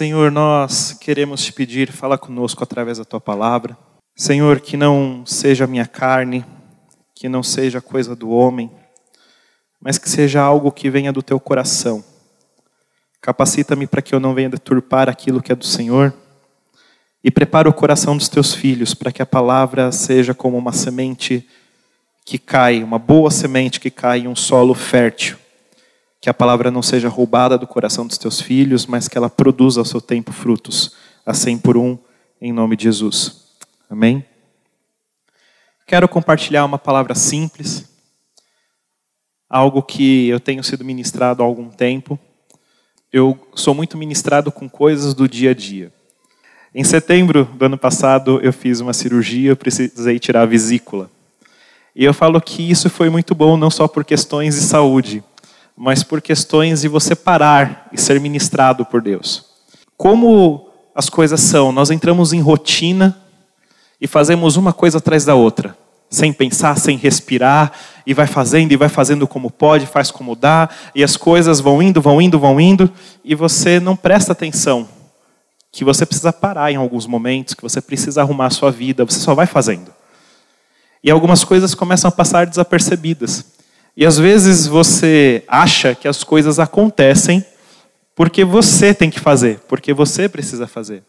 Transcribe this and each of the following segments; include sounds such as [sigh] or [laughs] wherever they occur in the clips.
Senhor, nós queremos te pedir, fala conosco através da tua palavra. Senhor, que não seja minha carne, que não seja coisa do homem, mas que seja algo que venha do teu coração. Capacita-me para que eu não venha deturpar aquilo que é do Senhor. E prepara o coração dos teus filhos para que a palavra seja como uma semente que cai, uma boa semente que cai em um solo fértil que a palavra não seja roubada do coração dos teus filhos, mas que ela produza ao seu tempo frutos, a cem por um, em nome de Jesus. Amém? Quero compartilhar uma palavra simples, algo que eu tenho sido ministrado há algum tempo. Eu sou muito ministrado com coisas do dia a dia. Em setembro do ano passado, eu fiz uma cirurgia, eu precisei tirar a vesícula. E eu falo que isso foi muito bom, não só por questões de saúde, mas por questões de você parar e ser ministrado por Deus. Como as coisas são, nós entramos em rotina e fazemos uma coisa atrás da outra, sem pensar, sem respirar, e vai fazendo e vai fazendo como pode, faz como dá, e as coisas vão indo, vão indo, vão indo, e você não presta atenção que você precisa parar em alguns momentos, que você precisa arrumar a sua vida, você só vai fazendo. E algumas coisas começam a passar desapercebidas. E às vezes você acha que as coisas acontecem porque você tem que fazer, porque você precisa fazer.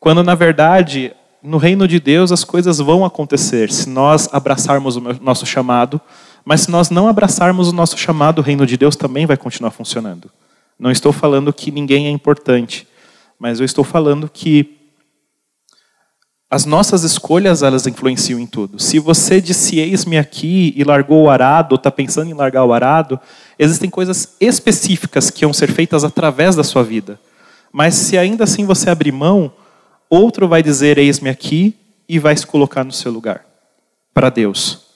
Quando na verdade, no reino de Deus as coisas vão acontecer se nós abraçarmos o nosso chamado, mas se nós não abraçarmos o nosso chamado, o reino de Deus também vai continuar funcionando. Não estou falando que ninguém é importante, mas eu estou falando que as nossas escolhas, elas influenciam em tudo. Se você disse eis-me aqui e largou o arado, ou está pensando em largar o arado, existem coisas específicas que vão ser feitas através da sua vida. Mas se ainda assim você abrir mão, outro vai dizer eis-me aqui e vai se colocar no seu lugar. Para Deus.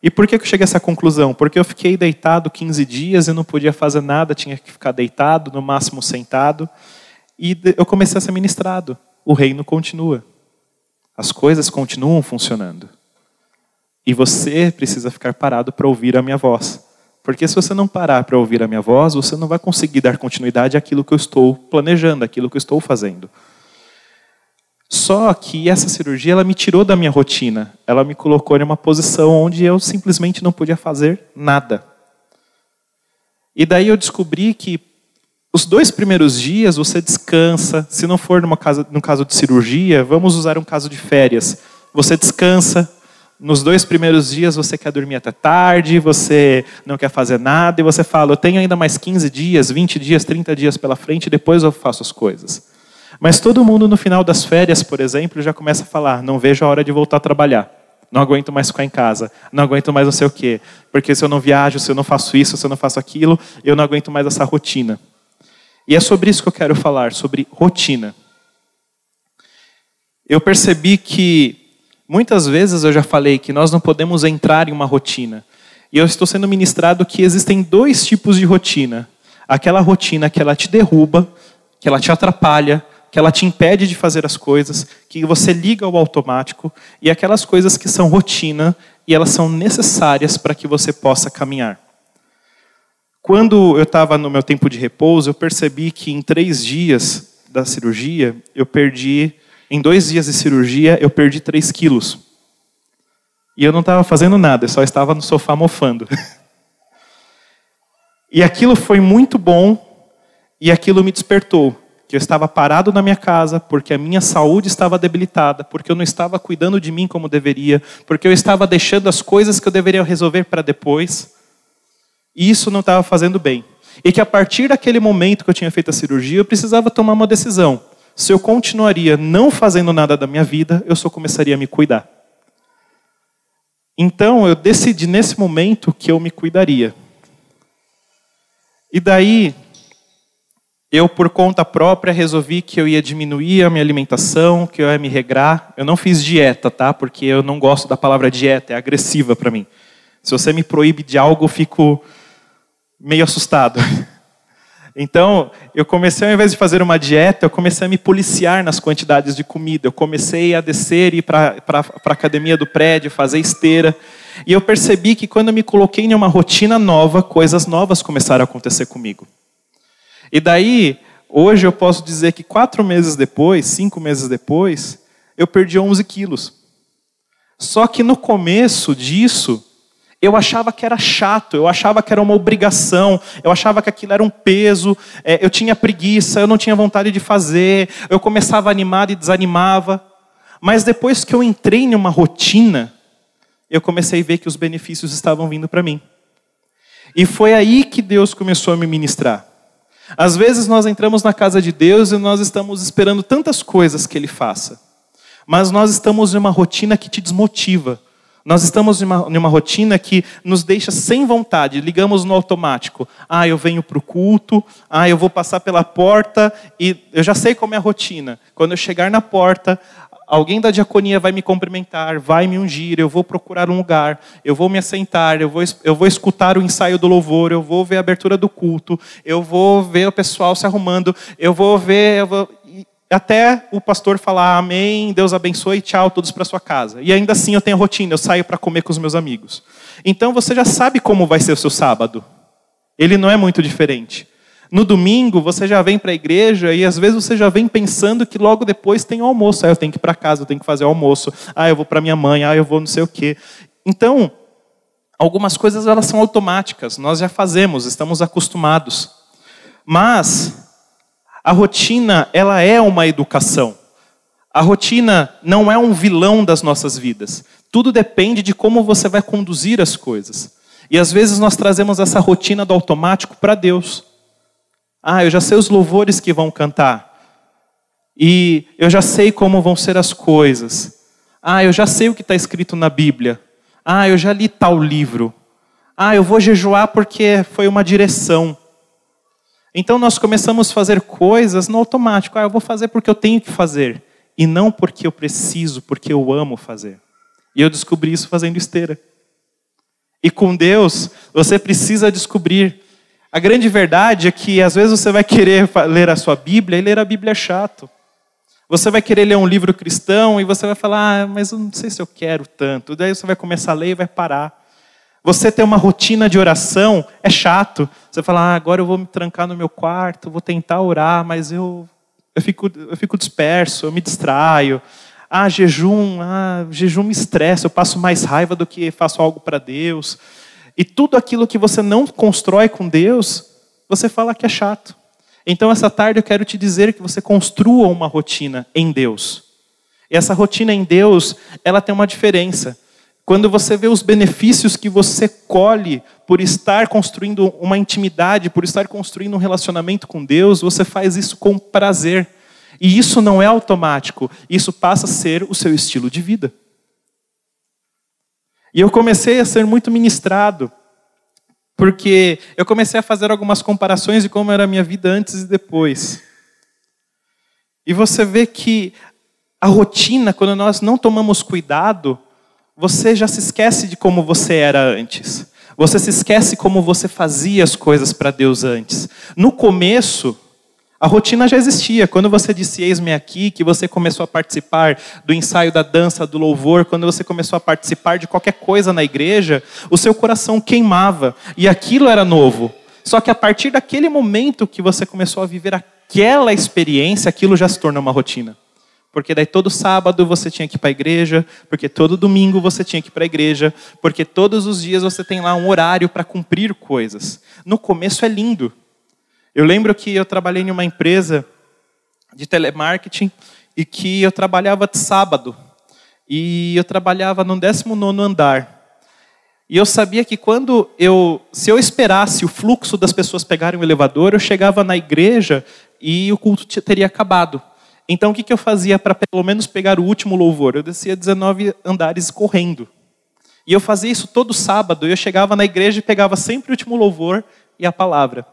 E por que eu cheguei a essa conclusão? Porque eu fiquei deitado 15 dias e não podia fazer nada, tinha que ficar deitado, no máximo sentado. E eu comecei a ser ministrado. O reino continua. As coisas continuam funcionando. E você precisa ficar parado para ouvir a minha voz. Porque se você não parar para ouvir a minha voz, você não vai conseguir dar continuidade àquilo que eu estou planejando, àquilo que eu estou fazendo. Só que essa cirurgia ela me tirou da minha rotina. Ela me colocou em uma posição onde eu simplesmente não podia fazer nada. E daí eu descobri que os dois primeiros dias você descansa. Se não for numa casa, no caso de cirurgia, vamos usar um caso de férias. Você descansa. Nos dois primeiros dias você quer dormir até tarde, você não quer fazer nada e você fala: Eu tenho ainda mais 15 dias, 20 dias, 30 dias pela frente, depois eu faço as coisas. Mas todo mundo no final das férias, por exemplo, já começa a falar: Não vejo a hora de voltar a trabalhar. Não aguento mais ficar em casa. Não aguento mais não sei o quê. Porque se eu não viajo, se eu não faço isso, se eu não faço aquilo, eu não aguento mais essa rotina. E é sobre isso que eu quero falar, sobre rotina. Eu percebi que muitas vezes eu já falei que nós não podemos entrar em uma rotina. E eu estou sendo ministrado que existem dois tipos de rotina. Aquela rotina que ela te derruba, que ela te atrapalha, que ela te impede de fazer as coisas, que você liga ao automático, e aquelas coisas que são rotina e elas são necessárias para que você possa caminhar. Quando eu estava no meu tempo de repouso, eu percebi que em três dias da cirurgia, eu perdi, em dois dias de cirurgia, eu perdi três quilos. E eu não estava fazendo nada, eu só estava no sofá mofando. [laughs] e aquilo foi muito bom, e aquilo me despertou. Que eu estava parado na minha casa, porque a minha saúde estava debilitada, porque eu não estava cuidando de mim como deveria, porque eu estava deixando as coisas que eu deveria resolver para depois. E isso não estava fazendo bem. E que a partir daquele momento que eu tinha feito a cirurgia, eu precisava tomar uma decisão. Se eu continuaria não fazendo nada da minha vida, eu só começaria a me cuidar. Então eu decidi nesse momento que eu me cuidaria. E daí, eu por conta própria resolvi que eu ia diminuir a minha alimentação, que eu ia me regrar. Eu não fiz dieta, tá? Porque eu não gosto da palavra dieta, é agressiva para mim. Se você me proíbe de algo, eu fico meio assustado. [laughs] Então, eu comecei, ao invés de fazer uma dieta, eu comecei a me policiar nas quantidades de comida. Eu comecei a descer e ir para a academia do prédio, fazer esteira. E eu percebi que quando eu me coloquei em uma rotina nova, coisas novas começaram a acontecer comigo. E daí, hoje eu posso dizer que quatro meses depois, cinco meses depois, eu perdi 11 quilos. Só que no começo disso, eu achava que era chato, eu achava que era uma obrigação, eu achava que aquilo era um peso, é, eu tinha preguiça, eu não tinha vontade de fazer, eu começava animado e desanimava. Mas depois que eu entrei em uma rotina, eu comecei a ver que os benefícios estavam vindo para mim. E foi aí que Deus começou a me ministrar. Às vezes nós entramos na casa de Deus e nós estamos esperando tantas coisas que Ele faça, mas nós estamos em uma rotina que te desmotiva, nós estamos em uma, em uma, rotina que nos deixa sem vontade, ligamos no automático. Ah, eu venho para o culto, ah, eu vou passar pela porta e eu já sei como é a rotina. Quando eu chegar na porta, alguém da diaconia vai me cumprimentar, vai me ungir, eu vou procurar um lugar, eu vou me assentar, eu vou, eu vou escutar o ensaio do louvor, eu vou ver a abertura do culto, eu vou ver o pessoal se arrumando, eu vou ver. Eu vou até o pastor falar amém, Deus abençoe, tchau, todos para sua casa. E ainda assim eu tenho rotina, eu saio para comer com os meus amigos. Então você já sabe como vai ser o seu sábado. Ele não é muito diferente. No domingo você já vem para a igreja e às vezes você já vem pensando que logo depois tem almoço. Ah, eu tenho que ir para casa, eu tenho que fazer almoço. Ah, eu vou para minha mãe, ah, eu vou não sei o quê. Então, algumas coisas elas são automáticas, nós já fazemos, estamos acostumados. Mas a rotina, ela é uma educação. A rotina não é um vilão das nossas vidas. Tudo depende de como você vai conduzir as coisas. E às vezes nós trazemos essa rotina do automático para Deus. Ah, eu já sei os louvores que vão cantar. E eu já sei como vão ser as coisas. Ah, eu já sei o que está escrito na Bíblia. Ah, eu já li tal livro. Ah, eu vou jejuar porque foi uma direção. Então nós começamos a fazer coisas no automático. Ah, eu vou fazer porque eu tenho que fazer. E não porque eu preciso, porque eu amo fazer. E eu descobri isso fazendo esteira. E com Deus, você precisa descobrir. A grande verdade é que às vezes você vai querer ler a sua Bíblia e ler a Bíblia é chato. Você vai querer ler um livro cristão e você vai falar, ah, mas eu não sei se eu quero tanto. Daí você vai começar a ler e vai parar. Você ter uma rotina de oração é chato. Você fala, ah, agora eu vou me trancar no meu quarto, vou tentar orar, mas eu, eu, fico, eu fico disperso, eu me distraio. Ah, jejum, ah, jejum me estressa, eu passo mais raiva do que faço algo para Deus. E tudo aquilo que você não constrói com Deus, você fala que é chato. Então, essa tarde eu quero te dizer que você construa uma rotina em Deus. E essa rotina em Deus, ela tem uma diferença. Quando você vê os benefícios que você colhe por estar construindo uma intimidade, por estar construindo um relacionamento com Deus, você faz isso com prazer. E isso não é automático, isso passa a ser o seu estilo de vida. E eu comecei a ser muito ministrado, porque eu comecei a fazer algumas comparações de como era a minha vida antes e depois. E você vê que a rotina, quando nós não tomamos cuidado, você já se esquece de como você era antes. Você se esquece como você fazia as coisas para Deus antes. No começo, a rotina já existia. Quando você disse eis-me aqui, que você começou a participar do ensaio da dança, do louvor, quando você começou a participar de qualquer coisa na igreja, o seu coração queimava e aquilo era novo. Só que a partir daquele momento que você começou a viver aquela experiência, aquilo já se tornou uma rotina. Porque daí todo sábado você tinha que ir para a igreja, porque todo domingo você tinha que ir para a igreja, porque todos os dias você tem lá um horário para cumprir coisas. No começo é lindo. Eu lembro que eu trabalhei em uma empresa de telemarketing e que eu trabalhava de sábado. E eu trabalhava no 19 andar. E eu sabia que quando eu, se eu esperasse o fluxo das pessoas pegarem o elevador, eu chegava na igreja e o culto teria acabado. Então o que, que eu fazia para pelo menos pegar o último louvor? Eu descia 19 andares correndo. E eu fazia isso todo sábado. Eu chegava na igreja e pegava sempre o último louvor e a palavra.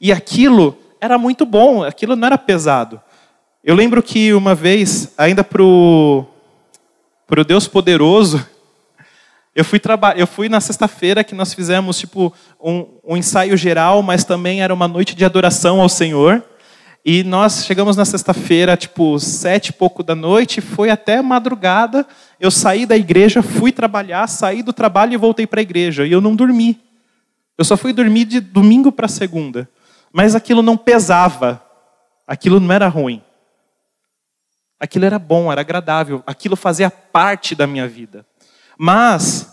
E aquilo era muito bom, aquilo não era pesado. Eu lembro que uma vez, ainda para o Deus Poderoso, [laughs] Eu fui, eu fui na sexta-feira que nós fizemos tipo um, um ensaio geral, mas também era uma noite de adoração ao Senhor. E nós chegamos na sexta-feira, tipo, sete e pouco da noite, foi até madrugada. Eu saí da igreja, fui trabalhar, saí do trabalho e voltei para a igreja. E eu não dormi. Eu só fui dormir de domingo para segunda. Mas aquilo não pesava. Aquilo não era ruim. Aquilo era bom, era agradável. Aquilo fazia parte da minha vida. Mas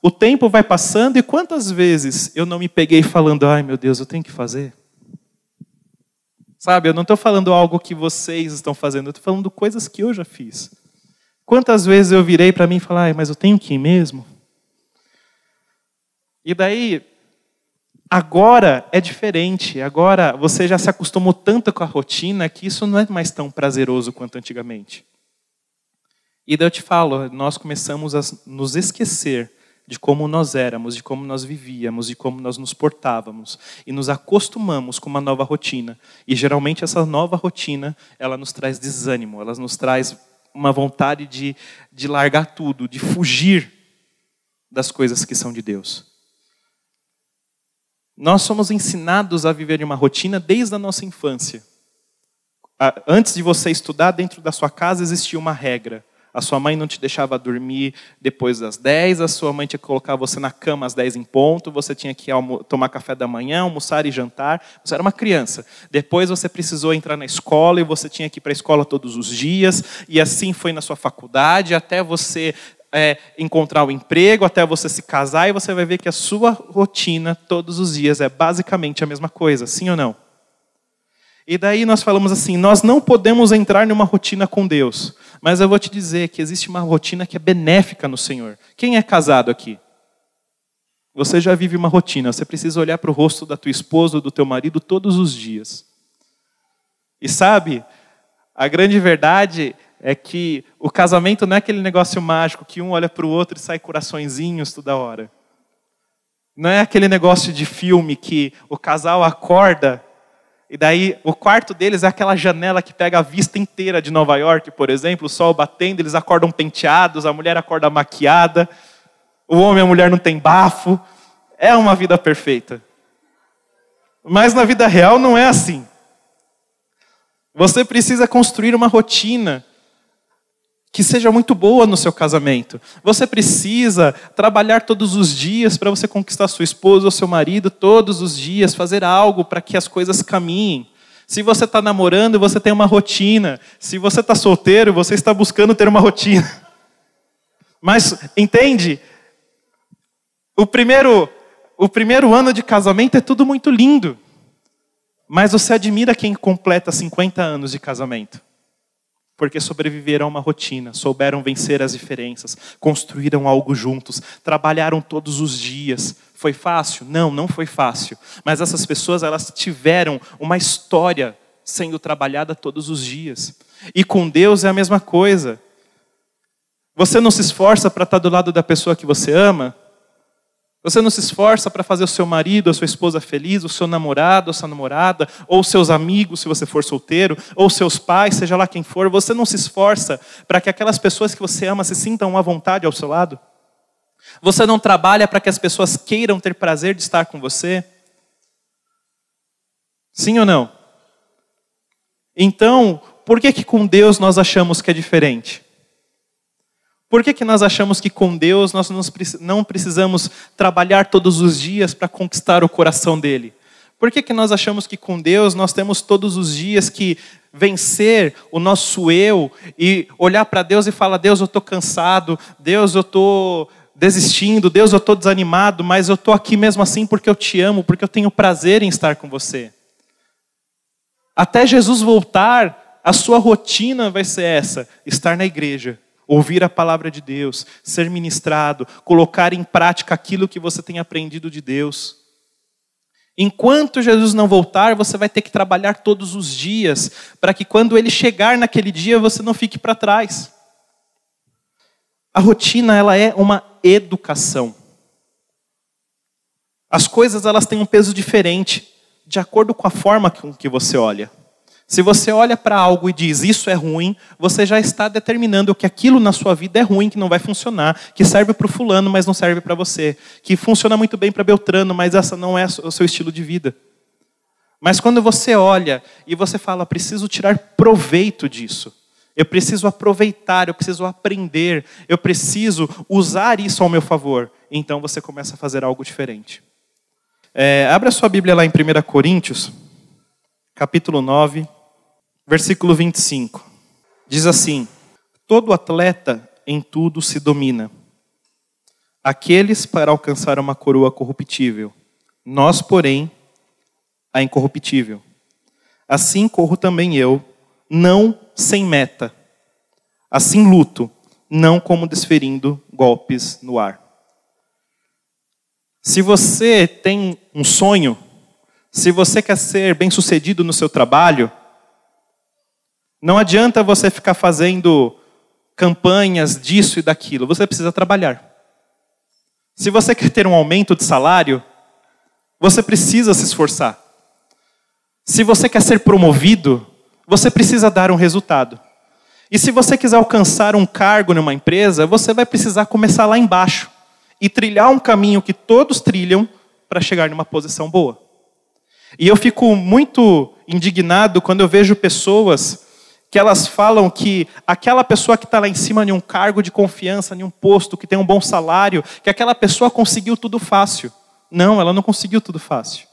o tempo vai passando e quantas vezes eu não me peguei falando: ai meu Deus, eu tenho que fazer? Sabe, eu não estou falando algo que vocês estão fazendo, eu estou falando coisas que eu já fiz. Quantas vezes eu virei para mim e falei, mas eu tenho que ir mesmo? E daí, agora é diferente. Agora você já se acostumou tanto com a rotina que isso não é mais tão prazeroso quanto antigamente. E daí eu te falo, nós começamos a nos esquecer de como nós éramos, de como nós vivíamos, de como nós nos portávamos e nos acostumamos com uma nova rotina. E geralmente essa nova rotina, ela nos traz desânimo, ela nos traz uma vontade de, de largar tudo, de fugir das coisas que são de Deus. Nós somos ensinados a viver uma rotina desde a nossa infância. Antes de você estudar dentro da sua casa existia uma regra. A sua mãe não te deixava dormir depois das 10, a sua mãe tinha que colocar você na cama às 10 em ponto, você tinha que tomar café da manhã, almoçar e jantar. Você era uma criança. Depois você precisou entrar na escola e você tinha que ir para a escola todos os dias, e assim foi na sua faculdade, até você é, encontrar o um emprego, até você se casar, e você vai ver que a sua rotina todos os dias é basicamente a mesma coisa, sim ou não? E daí nós falamos assim: nós não podemos entrar numa rotina com Deus, mas eu vou te dizer que existe uma rotina que é benéfica no Senhor. Quem é casado aqui? Você já vive uma rotina, você precisa olhar para o rosto da tua esposa ou do teu marido todos os dias. E sabe, a grande verdade é que o casamento não é aquele negócio mágico que um olha para o outro e sai coraçõezinhos toda hora. Não é aquele negócio de filme que o casal acorda e daí, o quarto deles é aquela janela que pega a vista inteira de Nova York, por exemplo, o sol batendo, eles acordam penteados, a mulher acorda maquiada, o homem e a mulher não tem bafo. É uma vida perfeita. Mas na vida real não é assim. Você precisa construir uma rotina que seja muito boa no seu casamento. Você precisa trabalhar todos os dias para você conquistar sua esposa ou seu marido, todos os dias, fazer algo para que as coisas caminhem. Se você está namorando, você tem uma rotina. Se você está solteiro, você está buscando ter uma rotina. [laughs] Mas, entende? O primeiro, o primeiro ano de casamento é tudo muito lindo. Mas você admira quem completa 50 anos de casamento porque sobreviveram a uma rotina, souberam vencer as diferenças, construíram algo juntos, trabalharam todos os dias. Foi fácil? Não, não foi fácil. Mas essas pessoas, elas tiveram uma história sendo trabalhada todos os dias. E com Deus é a mesma coisa. Você não se esforça para estar do lado da pessoa que você ama? Você não se esforça para fazer o seu marido, a sua esposa feliz, o seu namorado, a sua namorada, ou seus amigos, se você for solteiro, ou seus pais, seja lá quem for. Você não se esforça para que aquelas pessoas que você ama se sintam à vontade ao seu lado? Você não trabalha para que as pessoas queiram ter prazer de estar com você? Sim ou não? Então, por que que com Deus nós achamos que é diferente? Por que, que nós achamos que com Deus nós não precisamos trabalhar todos os dias para conquistar o coração dele? Por que, que nós achamos que com Deus nós temos todos os dias que vencer o nosso eu e olhar para Deus e falar: Deus, eu estou cansado, Deus, eu estou desistindo, Deus, eu estou desanimado, mas eu estou aqui mesmo assim porque eu te amo, porque eu tenho prazer em estar com você. Até Jesus voltar, a sua rotina vai ser essa: estar na igreja ouvir a palavra de Deus, ser ministrado, colocar em prática aquilo que você tem aprendido de Deus. Enquanto Jesus não voltar, você vai ter que trabalhar todos os dias, para que quando ele chegar naquele dia, você não fique para trás. A rotina, ela é uma educação. As coisas, elas têm um peso diferente, de acordo com a forma com que você olha. Se você olha para algo e diz isso é ruim, você já está determinando que aquilo na sua vida é ruim, que não vai funcionar, que serve para o fulano, mas não serve para você, que funciona muito bem para Beltrano, mas essa não é o seu estilo de vida. Mas quando você olha e você fala, preciso tirar proveito disso, eu preciso aproveitar, eu preciso aprender, eu preciso usar isso ao meu favor, então você começa a fazer algo diferente. É, abra sua Bíblia lá em 1 Coríntios, capítulo 9, versículo 25. Diz assim: Todo atleta em tudo se domina. Aqueles para alcançar uma coroa corruptível, nós, porém, a incorruptível. Assim corro também eu, não sem meta. Assim luto, não como desferindo golpes no ar. Se você tem um sonho, se você quer ser bem-sucedido no seu trabalho, não adianta você ficar fazendo campanhas disso e daquilo, você precisa trabalhar. Se você quer ter um aumento de salário, você precisa se esforçar. Se você quer ser promovido, você precisa dar um resultado. E se você quiser alcançar um cargo numa empresa, você vai precisar começar lá embaixo e trilhar um caminho que todos trilham para chegar numa posição boa. E eu fico muito indignado quando eu vejo pessoas que elas falam que aquela pessoa que está lá em cima de um cargo de confiança, em um posto, que tem um bom salário, que aquela pessoa conseguiu tudo fácil. Não, ela não conseguiu tudo fácil.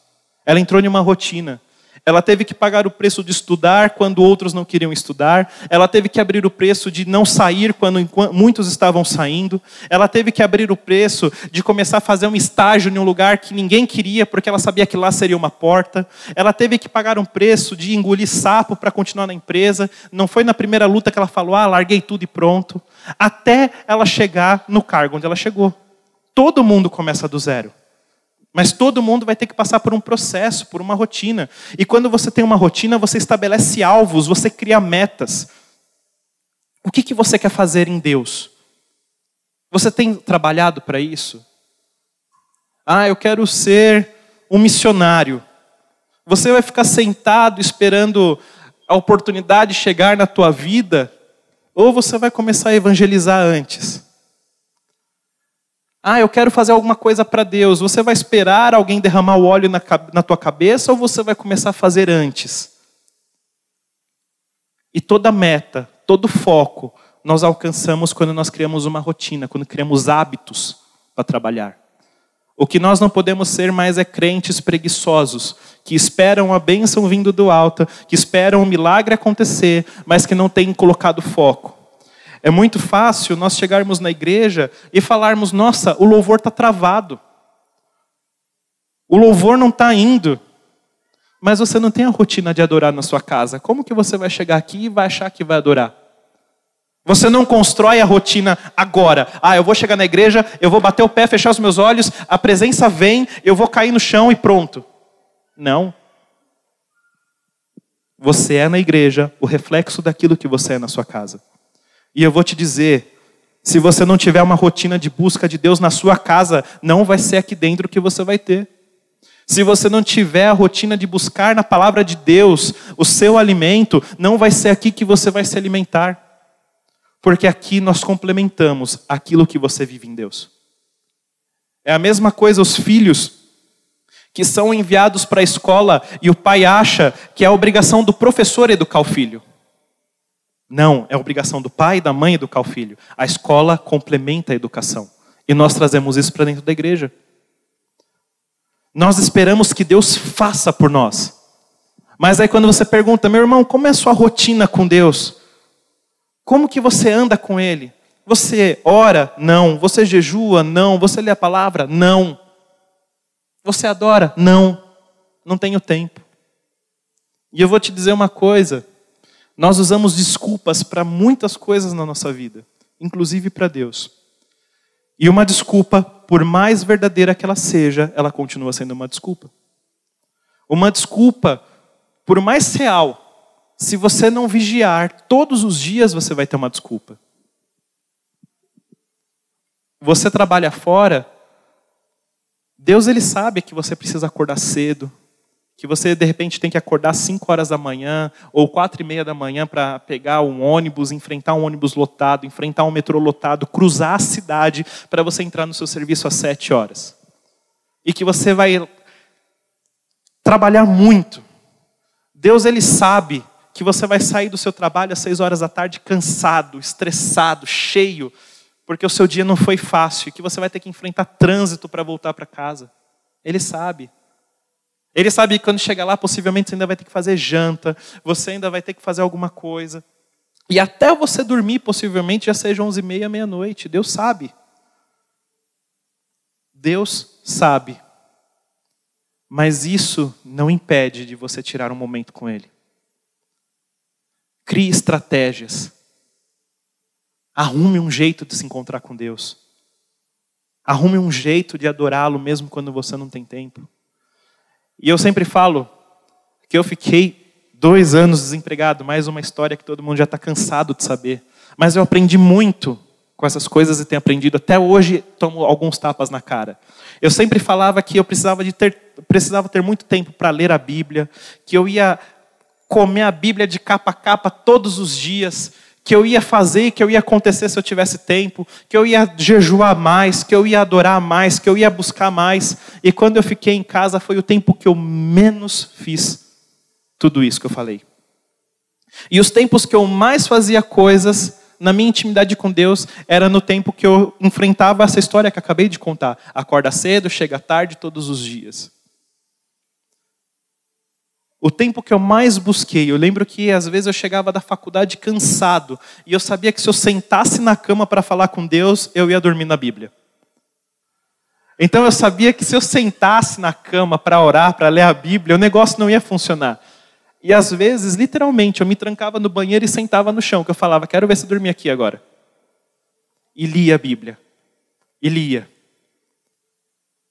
Ela entrou em uma rotina. Ela teve que pagar o preço de estudar quando outros não queriam estudar. Ela teve que abrir o preço de não sair quando muitos estavam saindo. Ela teve que abrir o preço de começar a fazer um estágio em um lugar que ninguém queria porque ela sabia que lá seria uma porta. Ela teve que pagar um preço de engolir sapo para continuar na empresa. Não foi na primeira luta que ela falou: "Ah, larguei tudo e pronto", até ela chegar no cargo onde ela chegou. Todo mundo começa do zero. Mas todo mundo vai ter que passar por um processo, por uma rotina. E quando você tem uma rotina, você estabelece alvos, você cria metas. O que, que você quer fazer em Deus? Você tem trabalhado para isso? Ah, eu quero ser um missionário. Você vai ficar sentado esperando a oportunidade chegar na tua vida? Ou você vai começar a evangelizar antes? Ah, eu quero fazer alguma coisa para Deus. Você vai esperar alguém derramar o óleo na, na tua cabeça ou você vai começar a fazer antes? E toda meta, todo foco, nós alcançamos quando nós criamos uma rotina, quando criamos hábitos para trabalhar. O que nós não podemos ser mais é crentes preguiçosos, que esperam a bênção vindo do alto, que esperam um milagre acontecer, mas que não têm colocado foco. É muito fácil nós chegarmos na igreja e falarmos: nossa, o louvor está travado. O louvor não está indo. Mas você não tem a rotina de adorar na sua casa. Como que você vai chegar aqui e vai achar que vai adorar? Você não constrói a rotina agora. Ah, eu vou chegar na igreja, eu vou bater o pé, fechar os meus olhos, a presença vem, eu vou cair no chão e pronto. Não. Você é na igreja o reflexo daquilo que você é na sua casa. E eu vou te dizer, se você não tiver uma rotina de busca de Deus na sua casa, não vai ser aqui dentro que você vai ter. Se você não tiver a rotina de buscar na palavra de Deus o seu alimento, não vai ser aqui que você vai se alimentar. Porque aqui nós complementamos aquilo que você vive em Deus. É a mesma coisa os filhos que são enviados para a escola e o pai acha que é a obrigação do professor educar o filho. Não, é obrigação do pai da mãe educar o filho. A escola complementa a educação. E nós trazemos isso para dentro da igreja. Nós esperamos que Deus faça por nós. Mas aí quando você pergunta, meu irmão, como é a sua rotina com Deus? Como que você anda com Ele? Você ora? Não. Você jejua? Não. Você lê a palavra? Não. Você adora? Não. Não tenho tempo. E eu vou te dizer uma coisa. Nós usamos desculpas para muitas coisas na nossa vida, inclusive para Deus. E uma desculpa, por mais verdadeira que ela seja, ela continua sendo uma desculpa. Uma desculpa, por mais real, se você não vigiar, todos os dias você vai ter uma desculpa. Você trabalha fora, Deus ele sabe que você precisa acordar cedo, que você de repente tem que acordar 5 horas da manhã ou quatro e meia da manhã para pegar um ônibus, enfrentar um ônibus lotado, enfrentar um metrô lotado, cruzar a cidade para você entrar no seu serviço às 7 horas. E que você vai trabalhar muito. Deus ele sabe que você vai sair do seu trabalho às 6 horas da tarde cansado, estressado, cheio, porque o seu dia não foi fácil, que você vai ter que enfrentar trânsito para voltar para casa. Ele sabe. Ele sabe que quando chegar lá, possivelmente você ainda vai ter que fazer janta, você ainda vai ter que fazer alguma coisa. E até você dormir, possivelmente já seja onze e meia, meia-noite. Deus sabe. Deus sabe. Mas isso não impede de você tirar um momento com Ele. Crie estratégias. Arrume um jeito de se encontrar com Deus. Arrume um jeito de adorá-lo mesmo quando você não tem tempo. E eu sempre falo que eu fiquei dois anos desempregado, mais uma história que todo mundo já está cansado de saber. Mas eu aprendi muito com essas coisas e tenho aprendido. Até hoje tomo alguns tapas na cara. Eu sempre falava que eu precisava, de ter, precisava ter muito tempo para ler a Bíblia, que eu ia comer a Bíblia de capa a capa todos os dias, que eu ia fazer, que eu ia acontecer se eu tivesse tempo, que eu ia jejuar mais, que eu ia adorar mais, que eu ia buscar mais. E quando eu fiquei em casa foi o tempo que eu menos fiz tudo isso que eu falei. E os tempos que eu mais fazia coisas na minha intimidade com Deus era no tempo que eu enfrentava essa história que acabei de contar. Acorda cedo, chega tarde todos os dias. O tempo que eu mais busquei, eu lembro que às vezes eu chegava da faculdade cansado e eu sabia que se eu sentasse na cama para falar com Deus, eu ia dormir na Bíblia. Então eu sabia que se eu sentasse na cama para orar, para ler a Bíblia, o negócio não ia funcionar. E às vezes, literalmente, eu me trancava no banheiro e sentava no chão, que eu falava, quero ver se dormir aqui agora. E lia a Bíblia. E lia.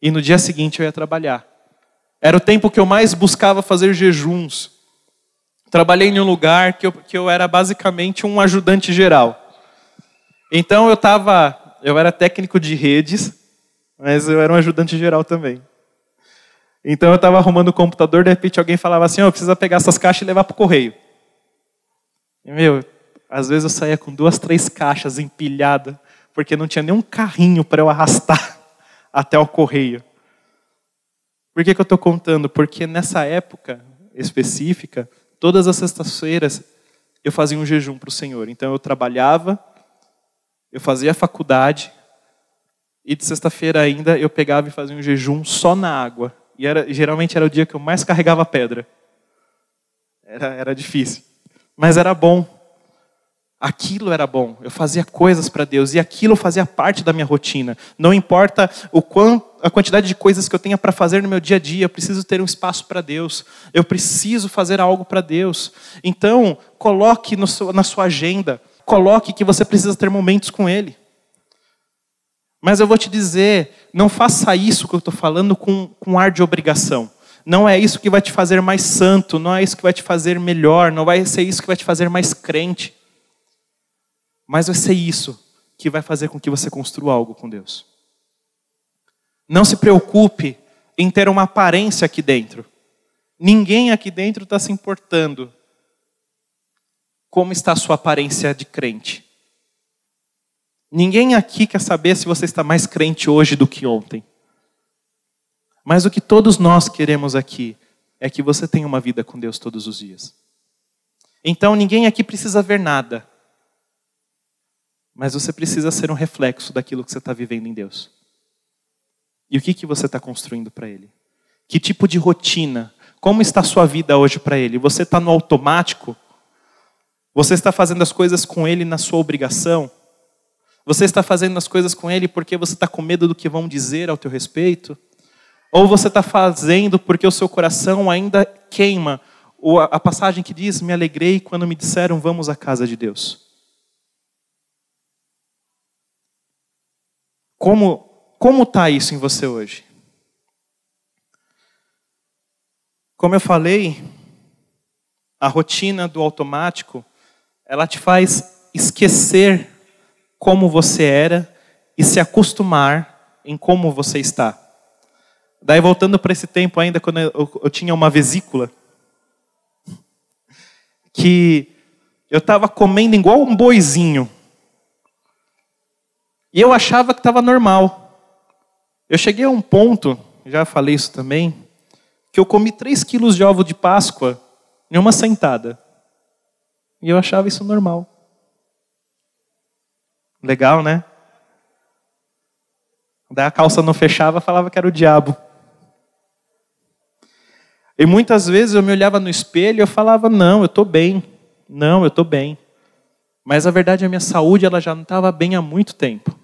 E no dia seguinte eu ia trabalhar. Era o tempo que eu mais buscava fazer jejuns. Trabalhei em um lugar que eu, que eu era basicamente um ajudante geral. Então eu estava, eu era técnico de redes, mas eu era um ajudante geral também. Então eu estava arrumando o computador, de repente alguém falava assim, oh, precisa pegar essas caixas e levar para o correio. E, meu, às vezes eu saía com duas, três caixas empilhadas, porque não tinha nenhum carrinho para eu arrastar [laughs] até o correio. Por que, que eu estou contando? Porque nessa época específica, todas as sextas-feiras eu fazia um jejum para o Senhor. Então eu trabalhava, eu fazia faculdade, e de sexta-feira ainda eu pegava e fazia um jejum só na água. E era, geralmente era o dia que eu mais carregava pedra. Era, era difícil. Mas era bom. Aquilo era bom. Eu fazia coisas para Deus e aquilo fazia parte da minha rotina. Não importa o quanto a quantidade de coisas que eu tenha para fazer no meu dia a dia, eu preciso ter um espaço para Deus. Eu preciso fazer algo para Deus. Então, coloque seu, na sua agenda, coloque que você precisa ter momentos com Ele. Mas eu vou te dizer, não faça isso que eu estou falando com, com ar de obrigação. Não é isso que vai te fazer mais santo, não é isso que vai te fazer melhor, não vai ser isso que vai te fazer mais crente. Mas vai ser isso que vai fazer com que você construa algo com Deus. Não se preocupe em ter uma aparência aqui dentro. Ninguém aqui dentro está se importando como está a sua aparência de crente. Ninguém aqui quer saber se você está mais crente hoje do que ontem. Mas o que todos nós queremos aqui é que você tenha uma vida com Deus todos os dias. Então ninguém aqui precisa ver nada. Mas você precisa ser um reflexo daquilo que você está vivendo em Deus. E o que, que você está construindo para Ele? Que tipo de rotina? Como está a sua vida hoje para Ele? Você está no automático? Você está fazendo as coisas com Ele na sua obrigação? Você está fazendo as coisas com Ele porque você está com medo do que vão dizer ao teu respeito? Ou você está fazendo porque o seu coração ainda queima a passagem que diz: Me alegrei quando me disseram, vamos à casa de Deus? Como como está isso em você hoje? Como eu falei, a rotina do automático, ela te faz esquecer como você era e se acostumar em como você está. Daí, voltando para esse tempo ainda, quando eu, eu tinha uma vesícula, que eu estava comendo igual um boizinho. E eu achava que estava normal. Eu cheguei a um ponto, já falei isso também, que eu comi 3 quilos de ovo de Páscoa em uma sentada. E eu achava isso normal. Legal, né? Daí a calça não fechava, falava que era o diabo. E muitas vezes eu me olhava no espelho e eu falava: "Não, eu estou bem. Não, eu estou bem". Mas a verdade a minha saúde ela já não estava bem há muito tempo.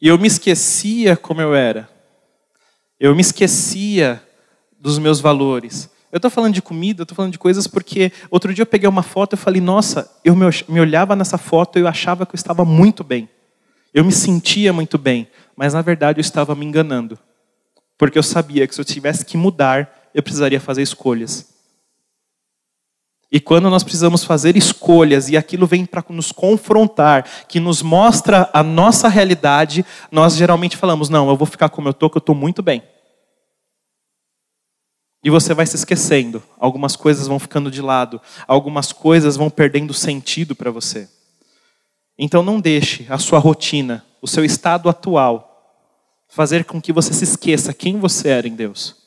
E eu me esquecia como eu era. Eu me esquecia dos meus valores. Eu estou falando de comida, eu estou falando de coisas porque outro dia eu peguei uma foto e falei, nossa, eu me olhava nessa foto e eu achava que eu estava muito bem. Eu me sentia muito bem, mas na verdade eu estava me enganando. Porque eu sabia que se eu tivesse que mudar, eu precisaria fazer escolhas. E quando nós precisamos fazer escolhas e aquilo vem para nos confrontar, que nos mostra a nossa realidade, nós geralmente falamos: não, eu vou ficar como eu estou, que eu estou muito bem. E você vai se esquecendo, algumas coisas vão ficando de lado, algumas coisas vão perdendo sentido para você. Então não deixe a sua rotina, o seu estado atual, fazer com que você se esqueça quem você era em Deus.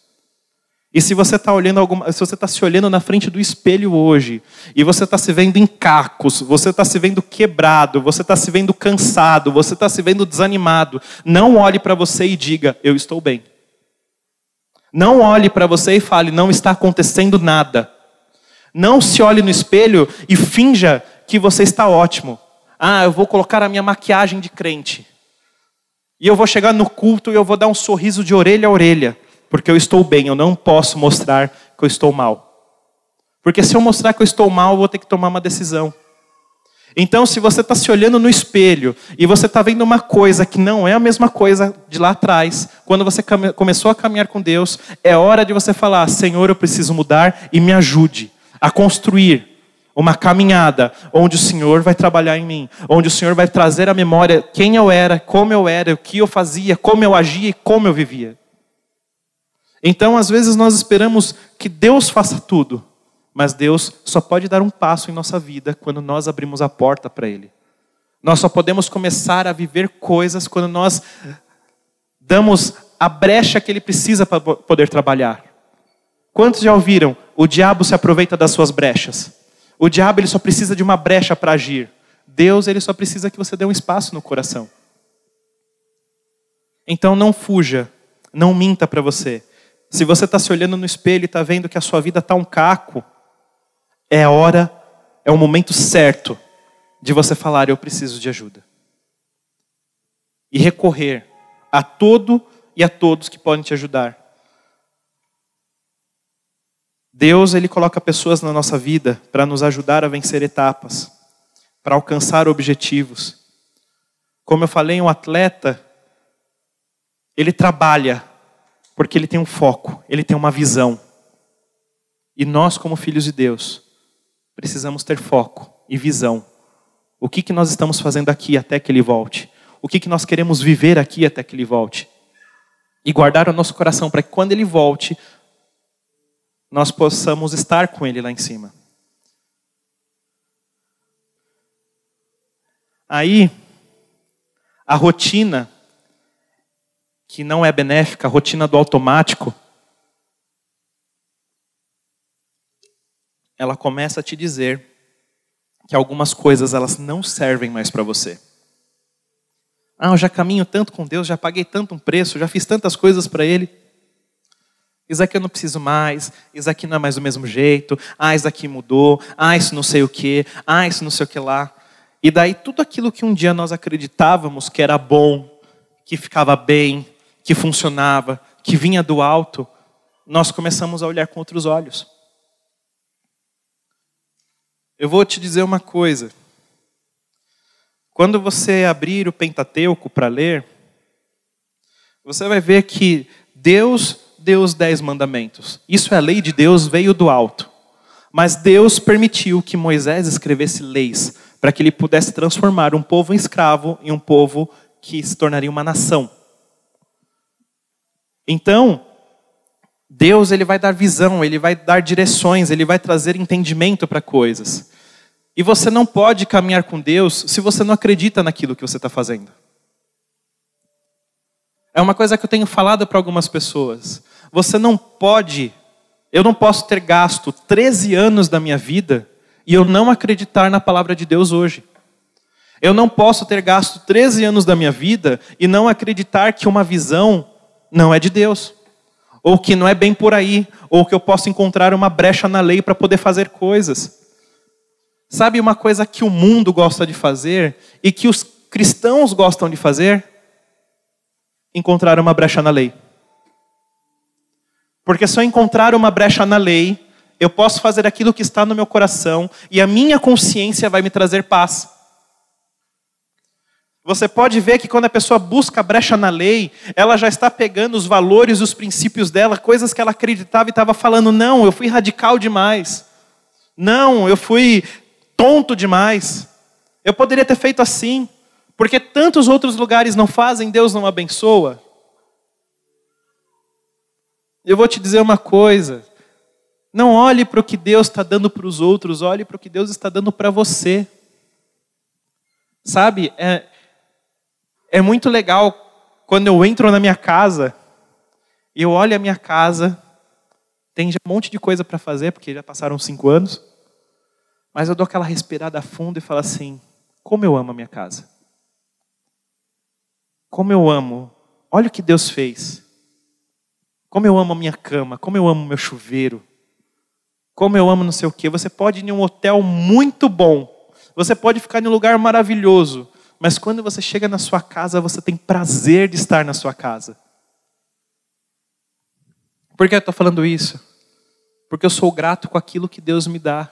E se você está olhando alguma, se você está se olhando na frente do espelho hoje e você está se vendo em cacos, você está se vendo quebrado, você está se vendo cansado, você está se vendo desanimado, não olhe para você e diga eu estou bem. Não olhe para você e fale não está acontecendo nada. Não se olhe no espelho e finja que você está ótimo. Ah, eu vou colocar a minha maquiagem de crente. E eu vou chegar no culto e eu vou dar um sorriso de orelha a orelha, porque eu estou bem, eu não posso mostrar que eu estou mal. Porque se eu mostrar que eu estou mal, eu vou ter que tomar uma decisão. Então, se você está se olhando no espelho e você está vendo uma coisa que não é a mesma coisa de lá atrás, quando você começou a caminhar com Deus, é hora de você falar: Senhor, eu preciso mudar e me ajude a construir uma caminhada onde o Senhor vai trabalhar em mim, onde o Senhor vai trazer à memória quem eu era, como eu era, o que eu fazia, como eu agia e como eu vivia. Então, às vezes, nós esperamos que Deus faça tudo, mas Deus só pode dar um passo em nossa vida quando nós abrimos a porta para Ele. Nós só podemos começar a viver coisas quando nós damos a brecha que Ele precisa para poder trabalhar. Quantos já ouviram? O diabo se aproveita das suas brechas. O diabo ele só precisa de uma brecha para agir. Deus ele só precisa que você dê um espaço no coração. Então não fuja, não minta para você. Se você está se olhando no espelho e está vendo que a sua vida está um caco, é hora, é o momento certo de você falar: eu preciso de ajuda. E recorrer a todo e a todos que podem te ajudar. Deus ele coloca pessoas na nossa vida para nos ajudar a vencer etapas, para alcançar objetivos. Como eu falei, um atleta ele trabalha porque ele tem um foco, ele tem uma visão. E nós, como filhos de Deus, precisamos ter foco e visão. O que, que nós estamos fazendo aqui até que ele volte? O que, que nós queremos viver aqui até que ele volte? E guardar o nosso coração para que quando ele volte, nós possamos estar com Ele lá em cima. Aí, a rotina, que não é benéfica, a rotina do automático, ela começa a te dizer que algumas coisas elas não servem mais para você. Ah, eu já caminho tanto com Deus, já paguei tanto um preço, já fiz tantas coisas para Ele. Isso aqui eu não preciso mais, isso aqui não é mais do mesmo jeito, ah, isso aqui mudou, ah, isso não sei o que, ah, isso não sei o que lá. E daí tudo aquilo que um dia nós acreditávamos que era bom, que ficava bem, que funcionava, que vinha do alto, nós começamos a olhar com outros olhos. Eu vou te dizer uma coisa. Quando você abrir o Pentateuco para ler, você vai ver que Deus deu os dez mandamentos. Isso é a lei de Deus, veio do alto. Mas Deus permitiu que Moisés escrevesse leis para que ele pudesse transformar um povo escravo em um povo que se tornaria uma nação. Então, Deus ele vai dar visão, ele vai dar direções, ele vai trazer entendimento para coisas. E você não pode caminhar com Deus se você não acredita naquilo que você está fazendo. É uma coisa que eu tenho falado para algumas pessoas. Você não pode, eu não posso ter gasto 13 anos da minha vida e eu não acreditar na palavra de Deus hoje. Eu não posso ter gasto 13 anos da minha vida e não acreditar que uma visão não é de Deus, ou que não é bem por aí, ou que eu posso encontrar uma brecha na lei para poder fazer coisas. Sabe uma coisa que o mundo gosta de fazer e que os cristãos gostam de fazer? Encontrar uma brecha na lei. Porque se eu encontrar uma brecha na lei, eu posso fazer aquilo que está no meu coração e a minha consciência vai me trazer paz. Você pode ver que quando a pessoa busca brecha na lei, ela já está pegando os valores, os princípios dela, coisas que ela acreditava e estava falando: não, eu fui radical demais. Não, eu fui tonto demais. Eu poderia ter feito assim. Porque tantos outros lugares não fazem, Deus não abençoa. Eu vou te dizer uma coisa: não olhe para o que Deus está dando para os outros, olhe para o que Deus está dando para você. Sabe, é, é muito legal quando eu entro na minha casa e eu olho a minha casa, tem já um monte de coisa para fazer, porque já passaram cinco anos, mas eu dou aquela respirada fundo e falo assim: como eu amo a minha casa. Como eu amo. Olha o que Deus fez. Como eu amo a minha cama, como eu amo meu chuveiro. Como eu amo não sei o quê. Você pode ir em um hotel muito bom. Você pode ficar em um lugar maravilhoso. Mas quando você chega na sua casa, você tem prazer de estar na sua casa. Por que eu estou falando isso? Porque eu sou grato com aquilo que Deus me dá.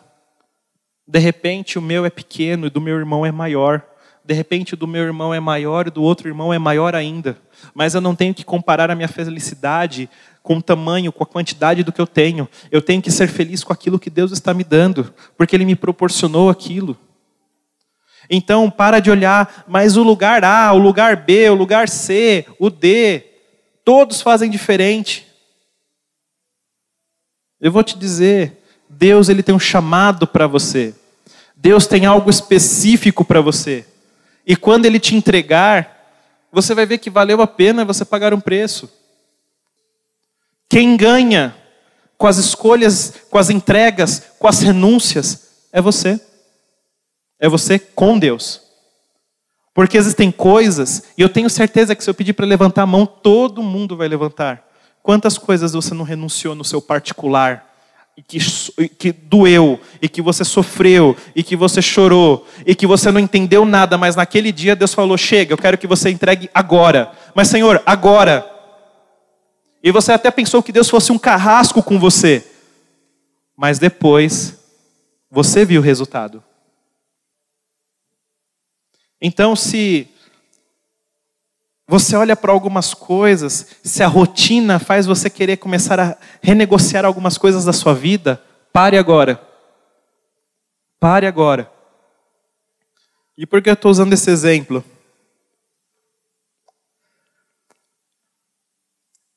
De repente o meu é pequeno e do meu irmão é maior. De repente o do meu irmão é maior e do outro irmão é maior ainda. Mas eu não tenho que comparar a minha felicidade com o tamanho, com a quantidade do que eu tenho. Eu tenho que ser feliz com aquilo que Deus está me dando, porque Ele me proporcionou aquilo. Então, para de olhar, mas o lugar A, o lugar B, o lugar C, o D, todos fazem diferente. Eu vou te dizer, Deus ele tem um chamado para você. Deus tem algo específico para você. E quando ele te entregar, você vai ver que valeu a pena você pagar um preço. Quem ganha com as escolhas, com as entregas, com as renúncias, é você. É você com Deus. Porque existem coisas, e eu tenho certeza que se eu pedir para levantar a mão, todo mundo vai levantar. Quantas coisas você não renunciou no seu particular, e que, que doeu, e que você sofreu, e que você chorou, e que você não entendeu nada, mas naquele dia Deus falou: chega, eu quero que você entregue agora. Mas Senhor, agora. E você até pensou que Deus fosse um carrasco com você, mas depois você viu o resultado. Então, se você olha para algumas coisas, se a rotina faz você querer começar a renegociar algumas coisas da sua vida, pare agora. Pare agora. E por que eu estou usando esse exemplo?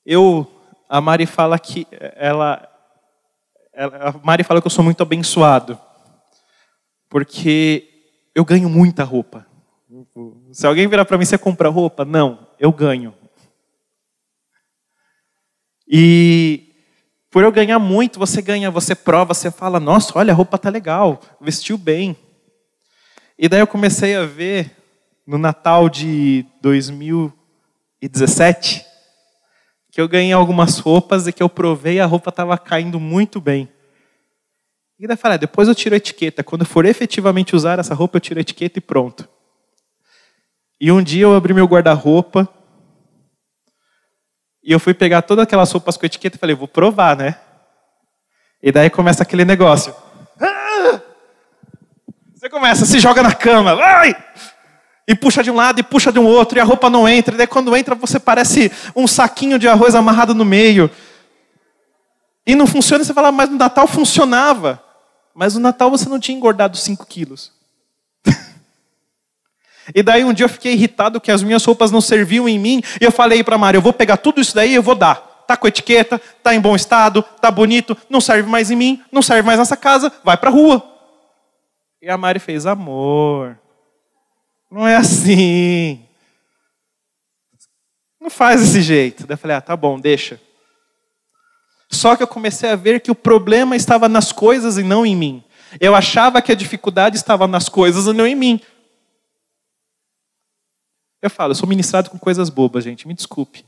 Eu, a Mari fala que ela, ela, a Mari fala que eu sou muito abençoado, porque eu ganho muita roupa. Se alguém virar para mim, você compra roupa? Não, eu ganho. E por eu ganhar muito, você ganha, você prova, você fala, nossa, olha, a roupa tá legal, vestiu bem. E daí eu comecei a ver no Natal de 2017 que eu ganhei algumas roupas e que eu provei a roupa estava caindo muito bem. E daí eu falei, ah, depois eu tiro a etiqueta. Quando for efetivamente usar essa roupa, eu tiro a etiqueta e pronto. E um dia eu abri meu guarda-roupa e eu fui pegar todas aquelas roupas com etiqueta e falei, vou provar, né? E daí começa aquele negócio. Você começa, se joga na cama, vai! E puxa de um lado e puxa de um outro, e a roupa não entra. E daí quando entra, você parece um saquinho de arroz amarrado no meio. E não funciona, e você fala, mas no Natal funcionava. Mas no Natal você não tinha engordado 5 quilos. E daí um dia eu fiquei irritado que as minhas roupas não serviam em mim, e eu falei para Mari, eu vou pegar tudo isso daí e eu vou dar. Tá com etiqueta, tá em bom estado, tá bonito, não serve mais em mim, não serve mais nessa casa, vai para a rua. E a Mari fez, amor, não é assim. Não faz desse jeito. Daí eu falei, ah, tá bom, deixa. Só que eu comecei a ver que o problema estava nas coisas e não em mim. Eu achava que a dificuldade estava nas coisas e não em mim. Eu falo, eu sou ministrado com coisas bobas, gente, me desculpe.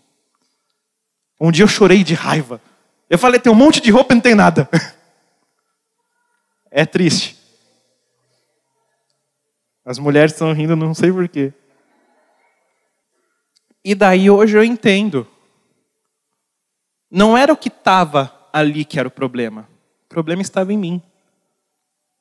Um dia eu chorei de raiva. Eu falei, tem um monte de roupa e não tem nada. [laughs] É triste. As mulheres estão rindo, não sei porquê. E daí hoje eu entendo. Não era o que estava ali que era o problema. O problema estava em mim.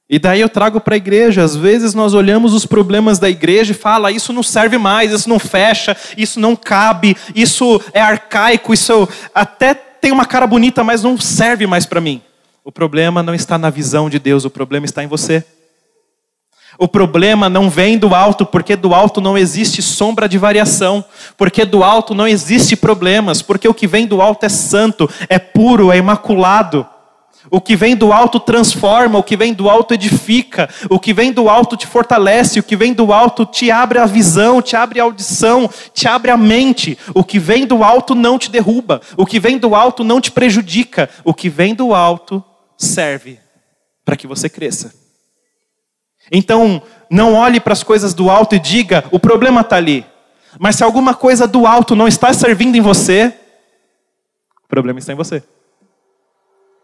E daí eu trago para a igreja. Às vezes nós olhamos os problemas da igreja e fala: isso não serve mais, isso não fecha, isso não cabe, isso é arcaico, isso até tem uma cara bonita, mas não serve mais para mim. O problema não está na visão de Deus, o problema está em você. O problema não vem do alto, porque do alto não existe sombra de variação, porque do alto não existe problemas, porque o que vem do alto é santo, é puro, é imaculado. O que vem do alto transforma, o que vem do alto edifica, o que vem do alto te fortalece, o que vem do alto te abre a visão, te abre a audição, te abre a mente. O que vem do alto não te derruba, o que vem do alto não te prejudica, o que vem do alto serve para que você cresça. Então, não olhe para as coisas do alto e diga: o problema está ali. Mas se alguma coisa do alto não está servindo em você, o problema está em você.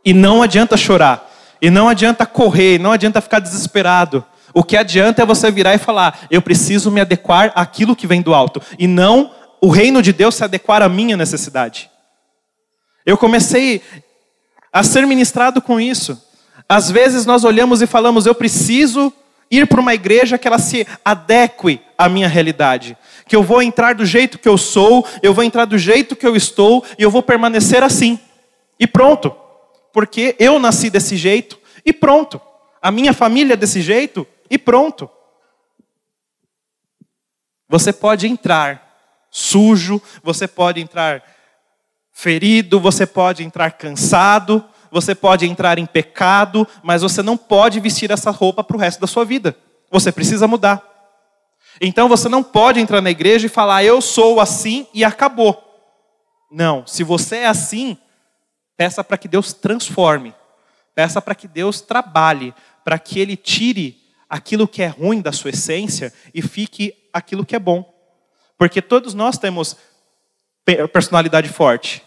E não adianta chorar, e não adianta correr, não adianta ficar desesperado. O que adianta é você virar e falar: eu preciso me adequar àquilo que vem do alto, e não o reino de Deus se adequar à minha necessidade. Eu comecei a ser ministrado com isso. Às vezes nós olhamos e falamos: eu preciso ir para uma igreja que ela se adeque à minha realidade. Que eu vou entrar do jeito que eu sou, eu vou entrar do jeito que eu estou e eu vou permanecer assim. E pronto porque eu nasci desse jeito e pronto. A minha família é desse jeito e pronto. Você pode entrar sujo, você pode entrar ferido, você pode entrar cansado, você pode entrar em pecado, mas você não pode vestir essa roupa para o resto da sua vida. Você precisa mudar. Então você não pode entrar na igreja e falar, eu sou assim e acabou. Não, se você é assim, Peça para que Deus transforme. Peça para que Deus trabalhe, para que Ele tire aquilo que é ruim da sua essência e fique aquilo que é bom. Porque todos nós temos personalidade forte.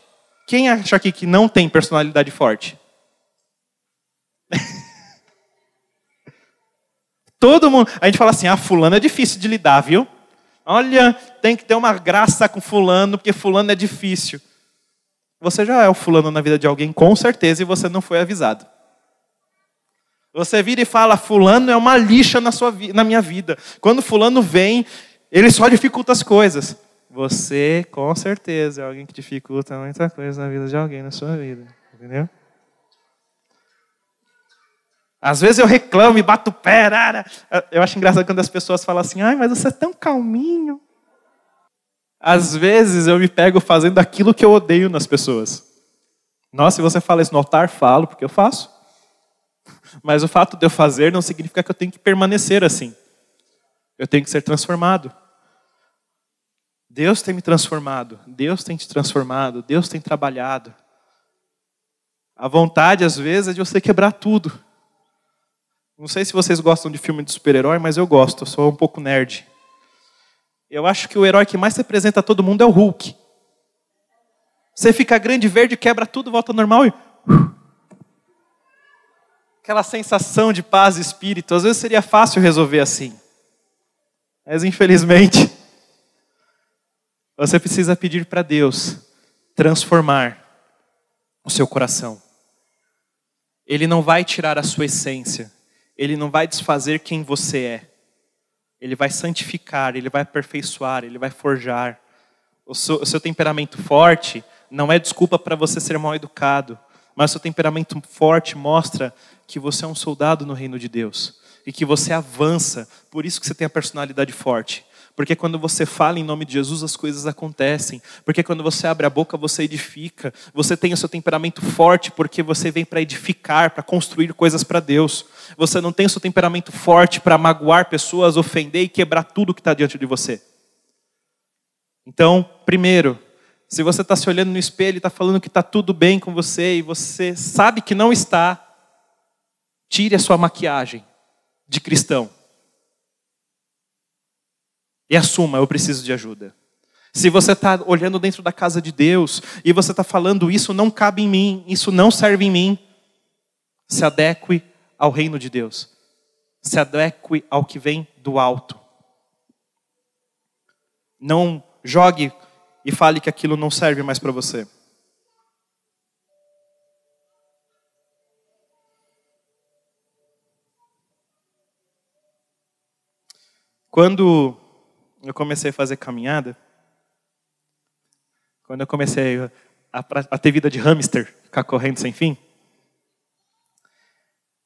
Quem acha aqui que não tem personalidade forte? [laughs] Todo mundo. A gente fala assim: ah, fulano é difícil de lidar, viu? Olha, tem que ter uma graça com fulano, porque fulano é difícil. Você já é o fulano na vida de alguém, com certeza, e você não foi avisado. Você vira e fala, fulano é uma lixa na, sua, na minha vida. Quando fulano vem, ele só dificulta as coisas. Você, com certeza, é alguém que dificulta muita coisa na vida de alguém na sua vida. Entendeu? Às vezes eu reclamo e bato o pé. Eu acho engraçado quando as pessoas falam assim, ai, mas você é tão calminho. Às vezes eu me pego fazendo aquilo que eu odeio nas pessoas. Nossa, se você fala isso no altar, falo, porque eu faço. Mas o fato de eu fazer não significa que eu tenho que permanecer assim. Eu tenho que ser transformado. Deus tem me transformado, Deus tem te transformado, Deus tem trabalhado. A vontade, às vezes, é de você quebrar tudo. Não sei se vocês gostam de filme de super-herói, mas eu gosto, eu sou um pouco nerd. Eu acho que o herói que mais representa todo mundo é o Hulk. Você fica grande, verde, quebra tudo, volta ao normal e. Aquela sensação de paz e espírito. Às vezes seria fácil resolver assim. Mas infelizmente, você precisa pedir para Deus transformar o seu coração. Ele não vai tirar a sua essência. Ele não vai desfazer quem você é. Ele vai santificar, ele vai aperfeiçoar, ele vai forjar. O seu, o seu temperamento forte não é desculpa para você ser mal educado, mas o seu temperamento forte mostra que você é um soldado no reino de Deus e que você avança, por isso que você tem a personalidade forte. Porque quando você fala em nome de Jesus, as coisas acontecem. Porque quando você abre a boca, você edifica. Você tem o seu temperamento forte porque você vem para edificar, para construir coisas para Deus. Você não tem o seu temperamento forte para magoar pessoas, ofender e quebrar tudo que está diante de você. Então, primeiro, se você está se olhando no espelho e está falando que está tudo bem com você e você sabe que não está, tire a sua maquiagem de cristão e assuma: eu preciso de ajuda. Se você está olhando dentro da casa de Deus e você está falando isso não cabe em mim, isso não serve em mim, se adeque ao reino de Deus, se adeque ao que vem do alto. Não jogue e fale que aquilo não serve mais para você. Quando eu comecei a fazer caminhada, quando eu comecei a, a, ter vida de hamster, ficar correndo sem fim,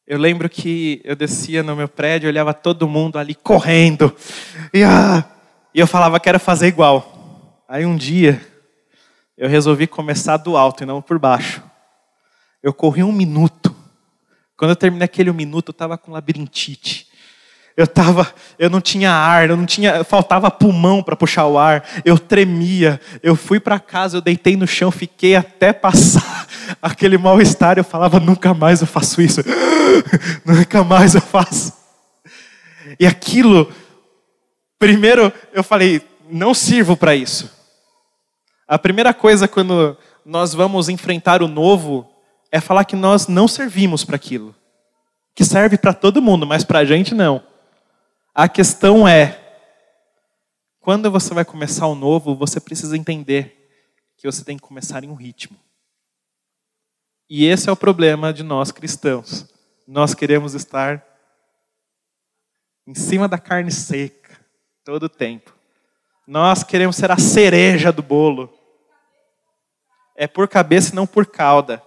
eu lembro que eu descia no meu prédio, olhava todo mundo ali correndo, e, ah, e eu falava que era fazer igual. Aí um dia, eu resolvi começar do alto e não por baixo. Eu corri um minuto. Quando eu terminei aquele minuto, eu estava com labirintite. Eu tava, eu não tinha ar, eu não tinha, faltava pulmão para puxar o ar. Eu tremia. Eu fui para casa, eu deitei no chão, fiquei até passar [laughs] aquele mal-estar. Eu falava, nunca mais eu faço isso. [laughs] nunca mais eu faço. E aquilo, primeiro eu falei, não sirvo para isso. A primeira coisa quando nós vamos enfrentar o novo é falar que nós não servimos para aquilo. Que serve para todo mundo, mas para a gente não. A questão é: quando você vai começar o novo, você precisa entender que você tem que começar em um ritmo. E esse é o problema de nós cristãos. Nós queremos estar em cima da carne seca todo o tempo. Nós queremos ser a cereja do bolo. É por cabeça e não por cauda.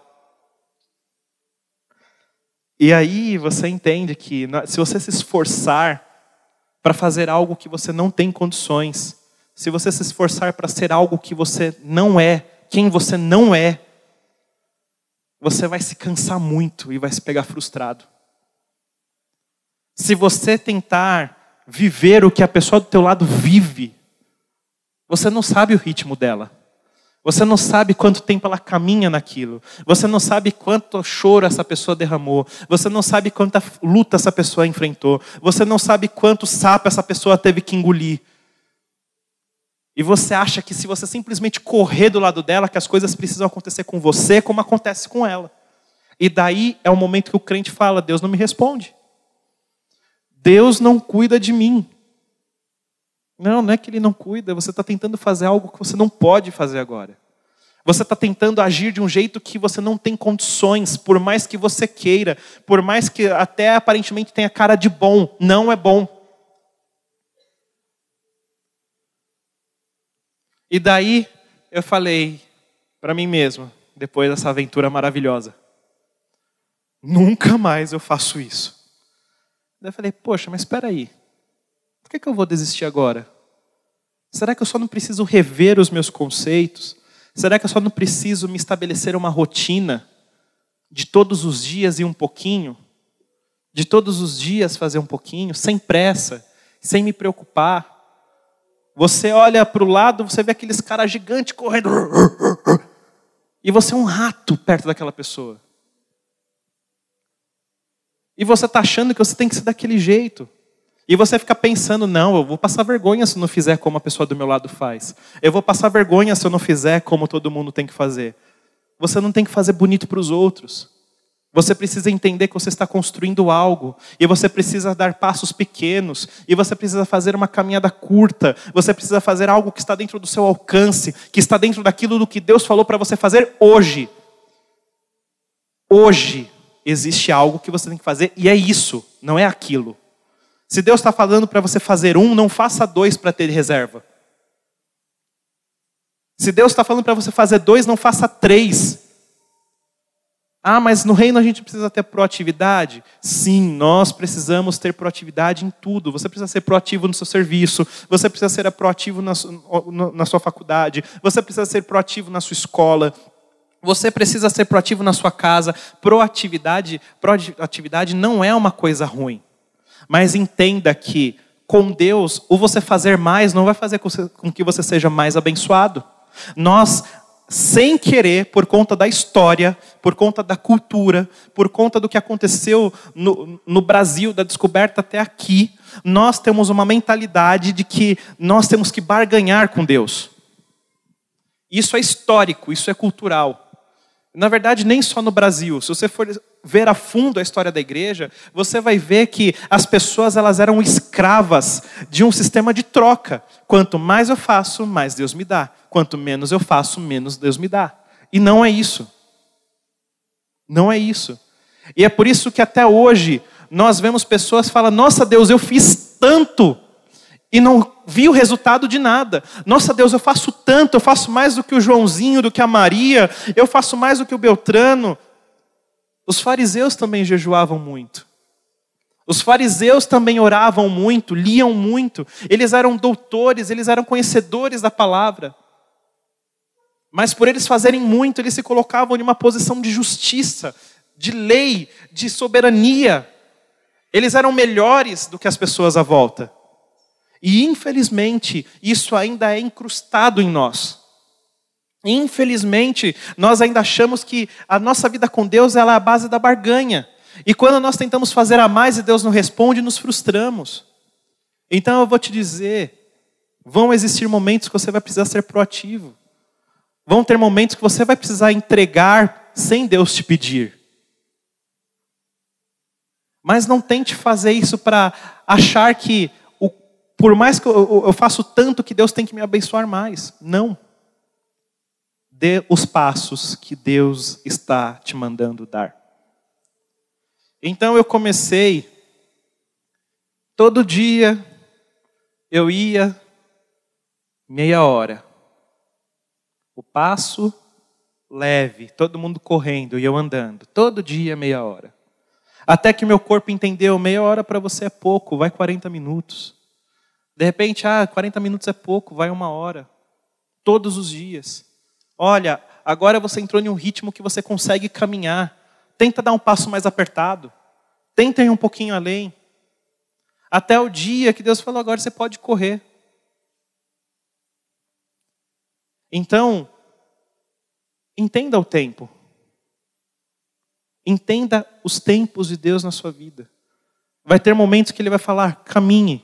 E aí você entende que se você se esforçar para fazer algo que você não tem condições, se você se esforçar para ser algo que você não é, quem você não é, você vai se cansar muito e vai se pegar frustrado. Se você tentar viver o que a pessoa do teu lado vive, você não sabe o ritmo dela. Você não sabe quanto tempo ela caminha naquilo. Você não sabe quanto choro essa pessoa derramou. Você não sabe quanta luta essa pessoa enfrentou. Você não sabe quanto sapo essa pessoa teve que engolir. E você acha que se você simplesmente correr do lado dela, que as coisas precisam acontecer com você como acontece com ela. E daí é o momento que o crente fala: Deus não me responde. Deus não cuida de mim. Não, não é que ele não cuida, você está tentando fazer algo que você não pode fazer agora. Você está tentando agir de um jeito que você não tem condições, por mais que você queira, por mais que até aparentemente tenha cara de bom, não é bom. E daí eu falei para mim mesmo, depois dessa aventura maravilhosa, nunca mais eu faço isso. Daí eu falei, poxa, mas espera aí, que, que eu vou desistir agora? Será que eu só não preciso rever os meus conceitos? Será que eu só não preciso me estabelecer uma rotina de todos os dias e um pouquinho? De todos os dias fazer um pouquinho, sem pressa, sem me preocupar. Você olha para o lado, você vê aqueles caras gigantes correndo. E você é um rato perto daquela pessoa. E você está achando que você tem que ser daquele jeito. E você fica pensando, não, eu vou passar vergonha se não fizer como a pessoa do meu lado faz. Eu vou passar vergonha se eu não fizer como todo mundo tem que fazer. Você não tem que fazer bonito para os outros. Você precisa entender que você está construindo algo, e você precisa dar passos pequenos, e você precisa fazer uma caminhada curta, você precisa fazer algo que está dentro do seu alcance, que está dentro daquilo do que Deus falou para você fazer hoje. Hoje existe algo que você tem que fazer, e é isso, não é aquilo. Se Deus está falando para você fazer um, não faça dois para ter reserva. Se Deus está falando para você fazer dois, não faça três. Ah, mas no reino a gente precisa ter proatividade? Sim, nós precisamos ter proatividade em tudo. Você precisa ser proativo no seu serviço, você precisa ser proativo na, na sua faculdade, você precisa ser proativo na sua escola, você precisa ser proativo na sua casa. Proatividade, proatividade não é uma coisa ruim. Mas entenda que com Deus, o você fazer mais não vai fazer com que você seja mais abençoado. Nós sem querer, por conta da história, por conta da cultura, por conta do que aconteceu no, no, Brasil, da descoberta até aqui, nós temos uma mentalidade de que nós temos que barganhar com Deus. Isso é histórico, isso é cultural. Na verdade, nem só no Brasil. Se você for ver a fundo a história da igreja, você vai ver que as pessoas elas eram escravas de um sistema de troca. Quanto mais eu faço, mais Deus me dá. Quanto menos eu faço, menos Deus me dá. E não é isso. Não é isso. E é por isso que até hoje nós vemos pessoas falando: Nossa Deus, eu fiz tanto e não vi o resultado de nada. Nossa Deus, eu faço tanto, eu faço mais do que o Joãozinho, do que a Maria, eu faço mais do que o Beltrano. Os fariseus também jejuavam muito. Os fariseus também oravam muito, liam muito. Eles eram doutores, eles eram conhecedores da palavra. Mas por eles fazerem muito, eles se colocavam em uma posição de justiça, de lei, de soberania. Eles eram melhores do que as pessoas à volta. E infelizmente, isso ainda é incrustado em nós. Infelizmente, nós ainda achamos que a nossa vida com Deus é a base da barganha. E quando nós tentamos fazer a mais e Deus não responde, nos frustramos. Então eu vou te dizer, vão existir momentos que você vai precisar ser proativo. Vão ter momentos que você vai precisar entregar sem Deus te pedir. Mas não tente fazer isso para achar que, por mais que eu, eu faço tanto, que Deus tem que me abençoar mais. Não. Dê os passos que Deus está te mandando dar. Então eu comecei, todo dia eu ia meia hora o passo leve, todo mundo correndo e eu andando, todo dia meia hora. Até que meu corpo entendeu, meia hora para você é pouco, vai 40 minutos. De repente, ah, 40 minutos é pouco, vai uma hora. Todos os dias. Olha, agora você entrou em um ritmo que você consegue caminhar. Tenta dar um passo mais apertado. Tenta ir um pouquinho além. Até o dia que Deus falou, agora você pode correr. Então, entenda o tempo. Entenda os tempos de Deus na sua vida. Vai ter momentos que Ele vai falar: caminhe.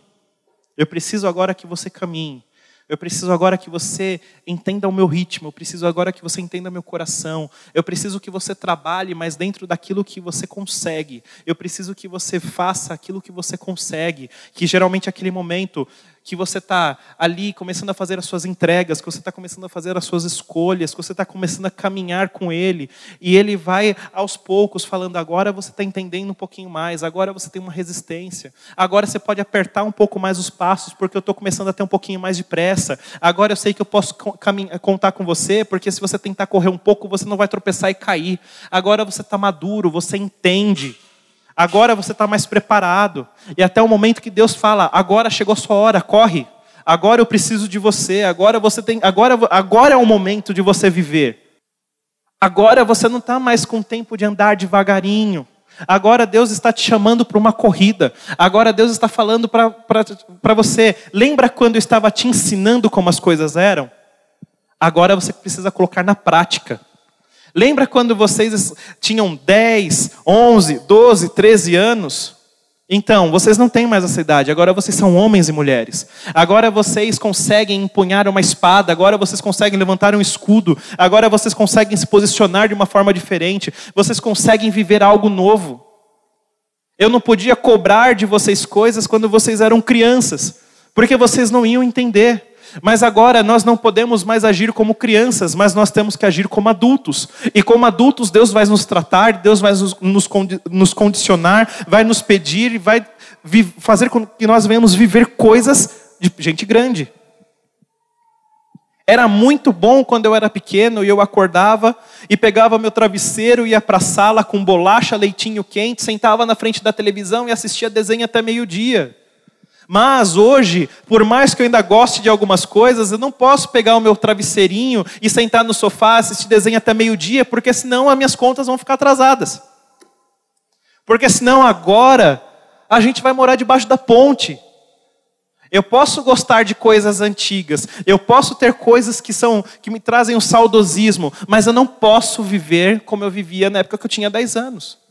Eu preciso agora que você caminhe. Eu preciso agora que você entenda o meu ritmo, eu preciso agora que você entenda meu coração. Eu preciso que você trabalhe, mas dentro daquilo que você consegue. Eu preciso que você faça aquilo que você consegue, que geralmente é aquele momento que você está ali começando a fazer as suas entregas, que você está começando a fazer as suas escolhas, que você está começando a caminhar com Ele, e Ele vai aos poucos falando: agora você está entendendo um pouquinho mais, agora você tem uma resistência, agora você pode apertar um pouco mais os passos, porque eu estou começando a ter um pouquinho mais de pressa, agora eu sei que eu posso contar com você, porque se você tentar correr um pouco, você não vai tropeçar e cair, agora você está maduro, você entende. Agora você está mais preparado. E até o momento que Deus fala: agora chegou a sua hora, corre. Agora eu preciso de você. Agora você tem. Agora, agora é o momento de você viver. Agora você não está mais com tempo de andar devagarinho. Agora Deus está te chamando para uma corrida. Agora Deus está falando para você. Lembra quando eu estava te ensinando como as coisas eram? Agora você precisa colocar na prática. Lembra quando vocês tinham 10, 11, 12, 13 anos? Então, vocês não têm mais essa idade, agora vocês são homens e mulheres. Agora vocês conseguem empunhar uma espada, agora vocês conseguem levantar um escudo, agora vocês conseguem se posicionar de uma forma diferente, vocês conseguem viver algo novo. Eu não podia cobrar de vocês coisas quando vocês eram crianças, porque vocês não iam entender. Mas agora nós não podemos mais agir como crianças, mas nós temos que agir como adultos. E como adultos, Deus vai nos tratar, Deus vai nos, nos condicionar, vai nos pedir e vai fazer com que nós venhamos viver coisas de gente grande. Era muito bom quando eu era pequeno e eu acordava e pegava meu travesseiro, ia para a sala com bolacha, leitinho quente, sentava na frente da televisão e assistia desenho até meio-dia. Mas hoje, por mais que eu ainda goste de algumas coisas, eu não posso pegar o meu travesseirinho e sentar no sofá, assistir desenho até meio-dia, porque senão as minhas contas vão ficar atrasadas. Porque senão agora a gente vai morar debaixo da ponte. Eu posso gostar de coisas antigas, eu posso ter coisas que são que me trazem um saudosismo, mas eu não posso viver como eu vivia na época que eu tinha 10 anos.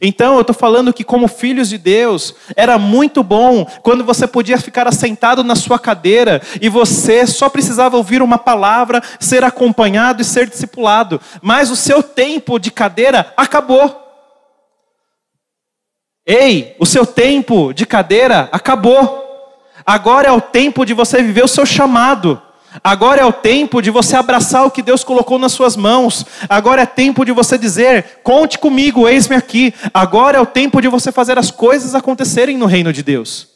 Então, eu estou falando que, como filhos de Deus, era muito bom quando você podia ficar assentado na sua cadeira e você só precisava ouvir uma palavra, ser acompanhado e ser discipulado, mas o seu tempo de cadeira acabou. Ei, o seu tempo de cadeira acabou. Agora é o tempo de você viver o seu chamado. Agora é o tempo de você abraçar o que Deus colocou nas suas mãos. Agora é tempo de você dizer: conte comigo, eis-me aqui. Agora é o tempo de você fazer as coisas acontecerem no reino de Deus.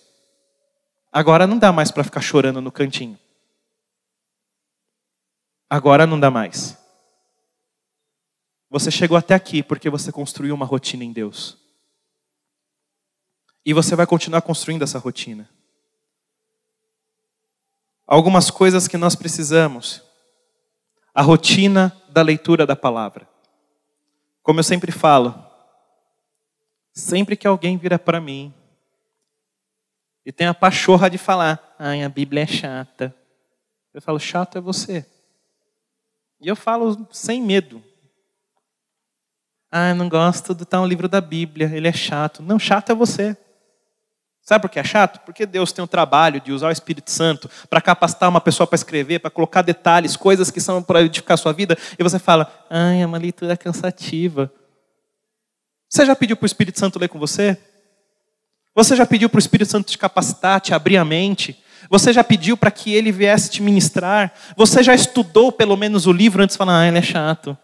Agora não dá mais para ficar chorando no cantinho. Agora não dá mais. Você chegou até aqui porque você construiu uma rotina em Deus. E você vai continuar construindo essa rotina algumas coisas que nós precisamos. A rotina da leitura da palavra. Como eu sempre falo, sempre que alguém vira para mim e tem a pachorra de falar, ai, a Bíblia é chata. Eu falo, chato é você. E eu falo sem medo. Ah, não gosto do tal livro da Bíblia, ele é chato. Não, chato é você. Sabe por que é chato? Porque Deus tem o trabalho de usar o Espírito Santo para capacitar uma pessoa para escrever, para colocar detalhes, coisas que são para edificar a sua vida, e você fala, ai, é uma leitura cansativa. Você já pediu para o Espírito Santo ler com você? Você já pediu para o Espírito Santo te capacitar, te abrir a mente? Você já pediu para que ele viesse te ministrar? Você já estudou pelo menos o livro antes de falar, ah, ele é chato?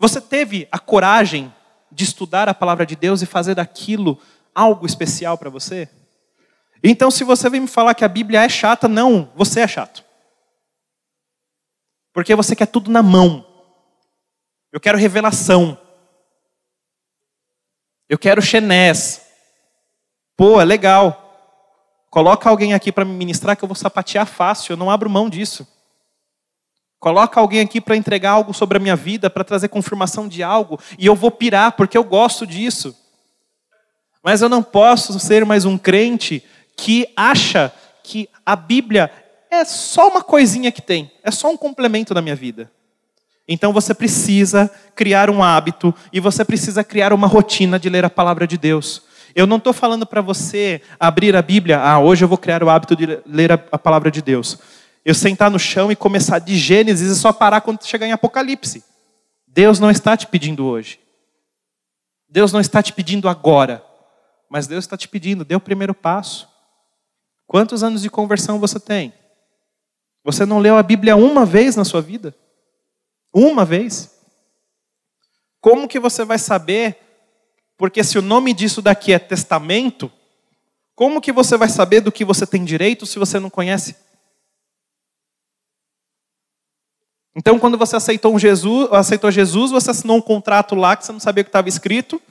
Você teve a coragem de estudar a palavra de Deus e fazer daquilo algo especial para você? Então, se você vem me falar que a Bíblia é chata, não, você é chato. Porque você quer tudo na mão. Eu quero revelação. Eu quero chenés. Pô, é legal. Coloca alguém aqui para me ministrar que eu vou sapatear fácil, eu não abro mão disso. Coloca alguém aqui para entregar algo sobre a minha vida, para trazer confirmação de algo, e eu vou pirar porque eu gosto disso. Mas eu não posso ser mais um crente que acha que a Bíblia é só uma coisinha que tem, é só um complemento da minha vida. Então você precisa criar um hábito e você precisa criar uma rotina de ler a palavra de Deus. Eu não estou falando para você abrir a Bíblia, ah, hoje eu vou criar o hábito de ler a, a palavra de Deus. Eu sentar no chão e começar de Gênesis e só parar quando chegar em Apocalipse. Deus não está te pedindo hoje. Deus não está te pedindo agora. Mas Deus está te pedindo, dê o primeiro passo. Quantos anos de conversão você tem? Você não leu a Bíblia uma vez na sua vida? Uma vez? Como que você vai saber? Porque se o nome disso daqui é testamento, como que você vai saber do que você tem direito se você não conhece? Então, quando você aceitou, um Jesus, aceitou Jesus, você assinou um contrato lá que você não sabia o que estava escrito,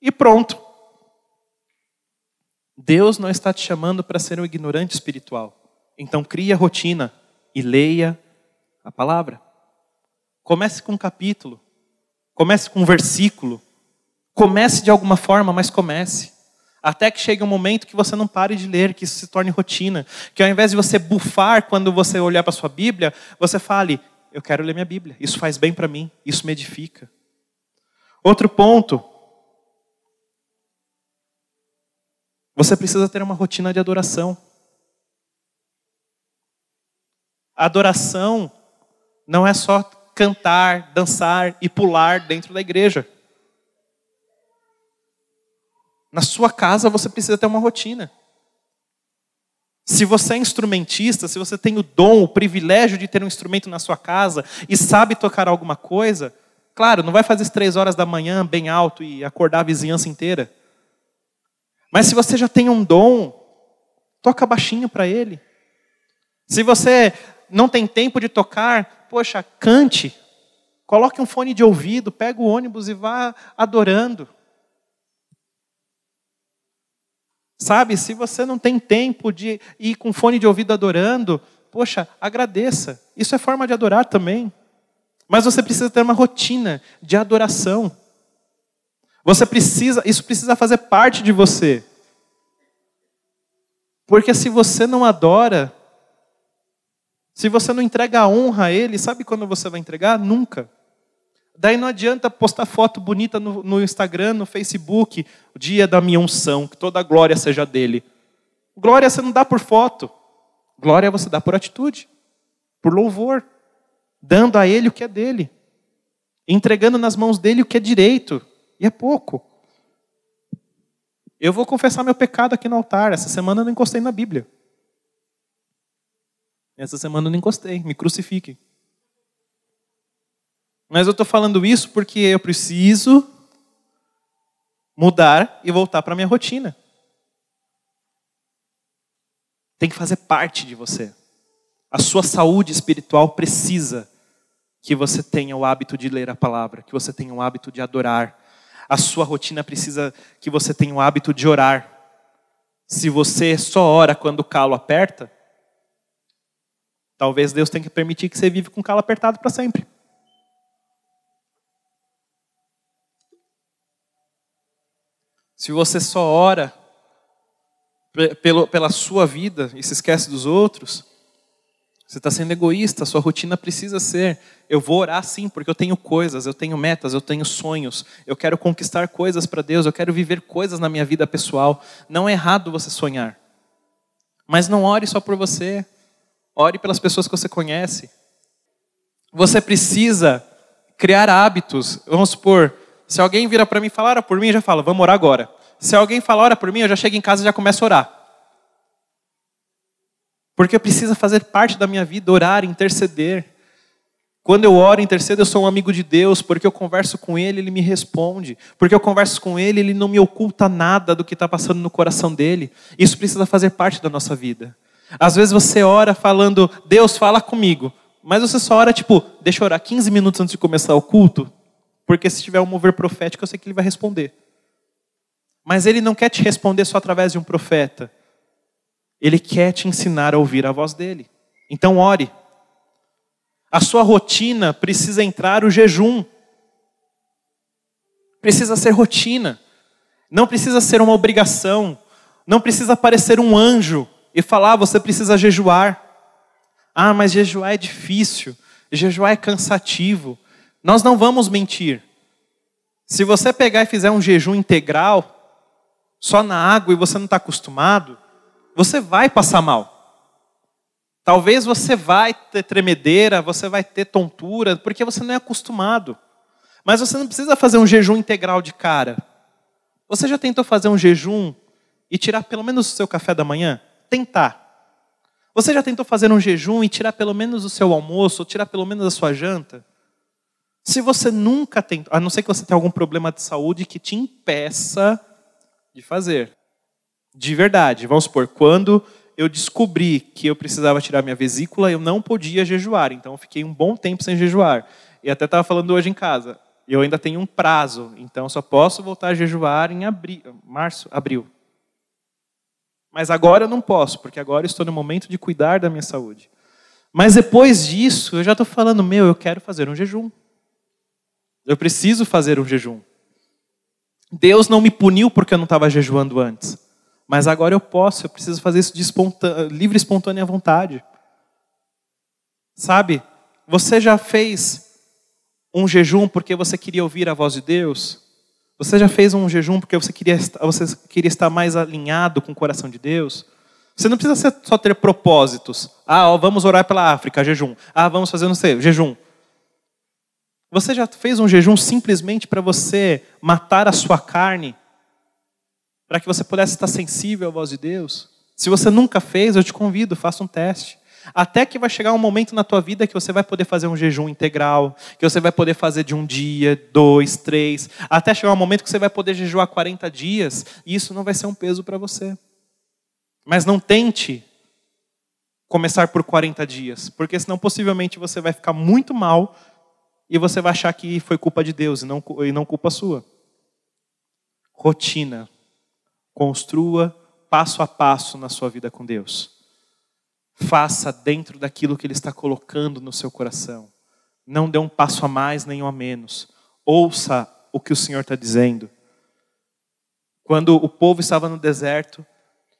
e pronto. Deus não está te chamando para ser um ignorante espiritual. Então crie a rotina e leia a palavra. Comece com um capítulo, comece com um versículo, comece de alguma forma, mas comece. Até que chegue um momento que você não pare de ler, que isso se torne rotina. Que ao invés de você bufar quando você olhar para a sua Bíblia, você fale: Eu quero ler minha Bíblia, isso faz bem para mim, isso me edifica. Outro ponto, Você precisa ter uma rotina de adoração. Adoração não é só cantar, dançar e pular dentro da igreja. Na sua casa você precisa ter uma rotina. Se você é instrumentista, se você tem o dom, o privilégio de ter um instrumento na sua casa e sabe tocar alguma coisa, claro, não vai fazer as três horas da manhã bem alto e acordar a vizinhança inteira. Mas se você já tem um dom, toca baixinho para ele. Se você não tem tempo de tocar, poxa, cante. Coloque um fone de ouvido, pega o ônibus e vá adorando. Sabe, se você não tem tempo de ir com fone de ouvido adorando, poxa, agradeça. Isso é forma de adorar também. Mas você precisa ter uma rotina de adoração. Você precisa, isso precisa fazer parte de você. Porque se você não adora, se você não entrega a honra a Ele, sabe quando você vai entregar? Nunca. Daí não adianta postar foto bonita no, no Instagram, no Facebook, o dia da minha unção, que toda a glória seja dele. Glória você não dá por foto. Glória você dá por atitude, por louvor, dando a Ele o que é dele, entregando nas mãos dele o que é direito, e é pouco. Eu vou confessar meu pecado aqui no altar. Essa semana eu não encostei na Bíblia. Essa semana eu não encostei. Me crucifiquem. Mas eu estou falando isso porque eu preciso mudar e voltar para a minha rotina. Tem que fazer parte de você. A sua saúde espiritual precisa que você tenha o hábito de ler a palavra, que você tenha o hábito de adorar, a sua rotina precisa que você tenha o hábito de orar. Se você só ora quando o calo aperta, talvez Deus tenha que permitir que você vive com o calo apertado para sempre. Se você só ora pela sua vida e se esquece dos outros, você está sendo egoísta, sua rotina precisa ser: eu vou orar sim, porque eu tenho coisas, eu tenho metas, eu tenho sonhos, eu quero conquistar coisas para Deus, eu quero viver coisas na minha vida pessoal. Não é errado você sonhar, mas não ore só por você, ore pelas pessoas que você conhece. Você precisa criar hábitos. Vamos supor, se alguém vira para mim e falar, ora por mim, eu já falo, vamos orar agora. Se alguém falar, ora por mim, eu já chego em casa e já começo a orar. Porque precisa fazer parte da minha vida orar, interceder. Quando eu oro, intercedo, eu sou um amigo de Deus, porque eu converso com Ele, Ele me responde. Porque eu converso com Ele, Ele não me oculta nada do que está passando no coração dele. Isso precisa fazer parte da nossa vida. Às vezes você ora falando, Deus fala comigo. Mas você só ora, tipo, deixa eu orar 15 minutos antes de começar o culto, porque se tiver um mover profético, eu sei que ele vai responder. Mas ele não quer te responder só através de um profeta. Ele quer te ensinar a ouvir a voz dele. Então, ore. A sua rotina precisa entrar o jejum. Precisa ser rotina. Não precisa ser uma obrigação. Não precisa parecer um anjo e falar, ah, você precisa jejuar. Ah, mas jejuar é difícil. Jejuar é cansativo. Nós não vamos mentir. Se você pegar e fizer um jejum integral, só na água e você não está acostumado, você vai passar mal. Talvez você vai ter tremedeira, você vai ter tontura, porque você não é acostumado. Mas você não precisa fazer um jejum integral de cara. Você já tentou fazer um jejum e tirar pelo menos o seu café da manhã? Tentar. Você já tentou fazer um jejum e tirar pelo menos o seu almoço, ou tirar pelo menos a sua janta? Se você nunca tentou, a não ser que você tenha algum problema de saúde que te impeça de fazer de verdade. Vamos supor, quando eu descobri que eu precisava tirar minha vesícula, eu não podia jejuar. Então eu fiquei um bom tempo sem jejuar. E até estava falando hoje em casa. Eu ainda tenho um prazo, então só posso voltar a jejuar em abril, março, abril. Mas agora eu não posso, porque agora estou no momento de cuidar da minha saúde. Mas depois disso, eu já estou falando, meu, eu quero fazer um jejum. Eu preciso fazer um jejum. Deus não me puniu porque eu não estava jejuando antes. Mas agora eu posso, eu preciso fazer isso de espontânea, livre, espontânea vontade. Sabe? Você já fez um jejum porque você queria ouvir a voz de Deus? Você já fez um jejum porque você queria, você queria estar mais alinhado com o coração de Deus? Você não precisa só ter propósitos. Ah, ó, vamos orar pela África, jejum. Ah, vamos fazer, não sei, jejum. Você já fez um jejum simplesmente para você matar a sua carne para que você pudesse estar sensível à voz de Deus. Se você nunca fez, eu te convido, faça um teste. Até que vai chegar um momento na tua vida que você vai poder fazer um jejum integral, que você vai poder fazer de um dia, dois, três, até chegar um momento que você vai poder jejuar 40 dias, e isso não vai ser um peso para você. Mas não tente começar por 40 dias, porque senão possivelmente você vai ficar muito mal e você vai achar que foi culpa de Deus e não, e não culpa sua. Rotina. Construa passo a passo na sua vida com Deus. Faça dentro daquilo que Ele está colocando no seu coração. Não dê um passo a mais nem um a menos. Ouça o que o Senhor está dizendo. Quando o povo estava no deserto,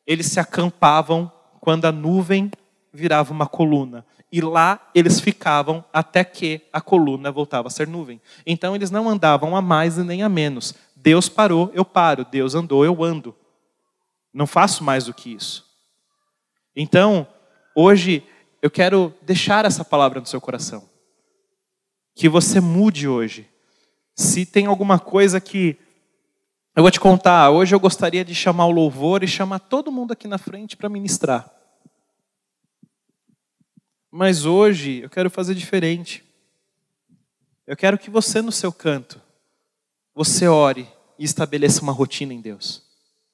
eles se acampavam quando a nuvem virava uma coluna. E lá eles ficavam até que a coluna voltava a ser nuvem. Então eles não andavam a mais e nem a menos. Deus parou, eu paro. Deus andou, eu ando. Não faço mais do que isso. Então, hoje eu quero deixar essa palavra no seu coração. Que você mude hoje. Se tem alguma coisa que eu vou te contar, hoje eu gostaria de chamar o louvor e chamar todo mundo aqui na frente para ministrar. Mas hoje eu quero fazer diferente. Eu quero que você no seu canto, você ore e estabeleça uma rotina em Deus.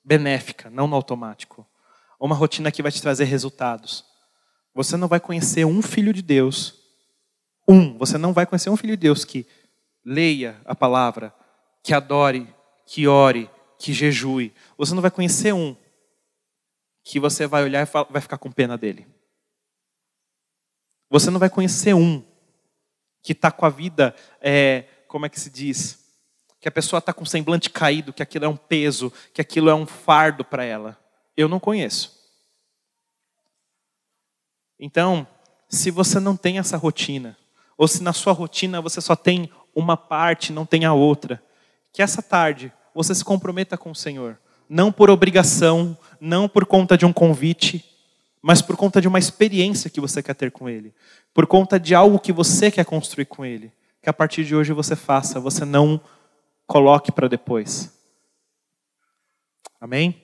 Benéfica, não no automático. Uma rotina que vai te trazer resultados. Você não vai conhecer um filho de Deus. Um, você não vai conhecer um filho de Deus que leia a palavra, que adore que ore, que jejue. Você não vai conhecer um que você vai olhar e vai ficar com pena dele. Você não vai conhecer um que está com a vida, é, como é que se diz? Que a pessoa está com semblante caído, que aquilo é um peso, que aquilo é um fardo para ela. Eu não conheço. Então, se você não tem essa rotina, ou se na sua rotina você só tem uma parte, não tem a outra, que essa tarde você se comprometa com o Senhor. Não por obrigação, não por conta de um convite, mas por conta de uma experiência que você quer ter com Ele. Por conta de algo que você quer construir com Ele. Que a partir de hoje você faça, você não coloque para depois. Amém?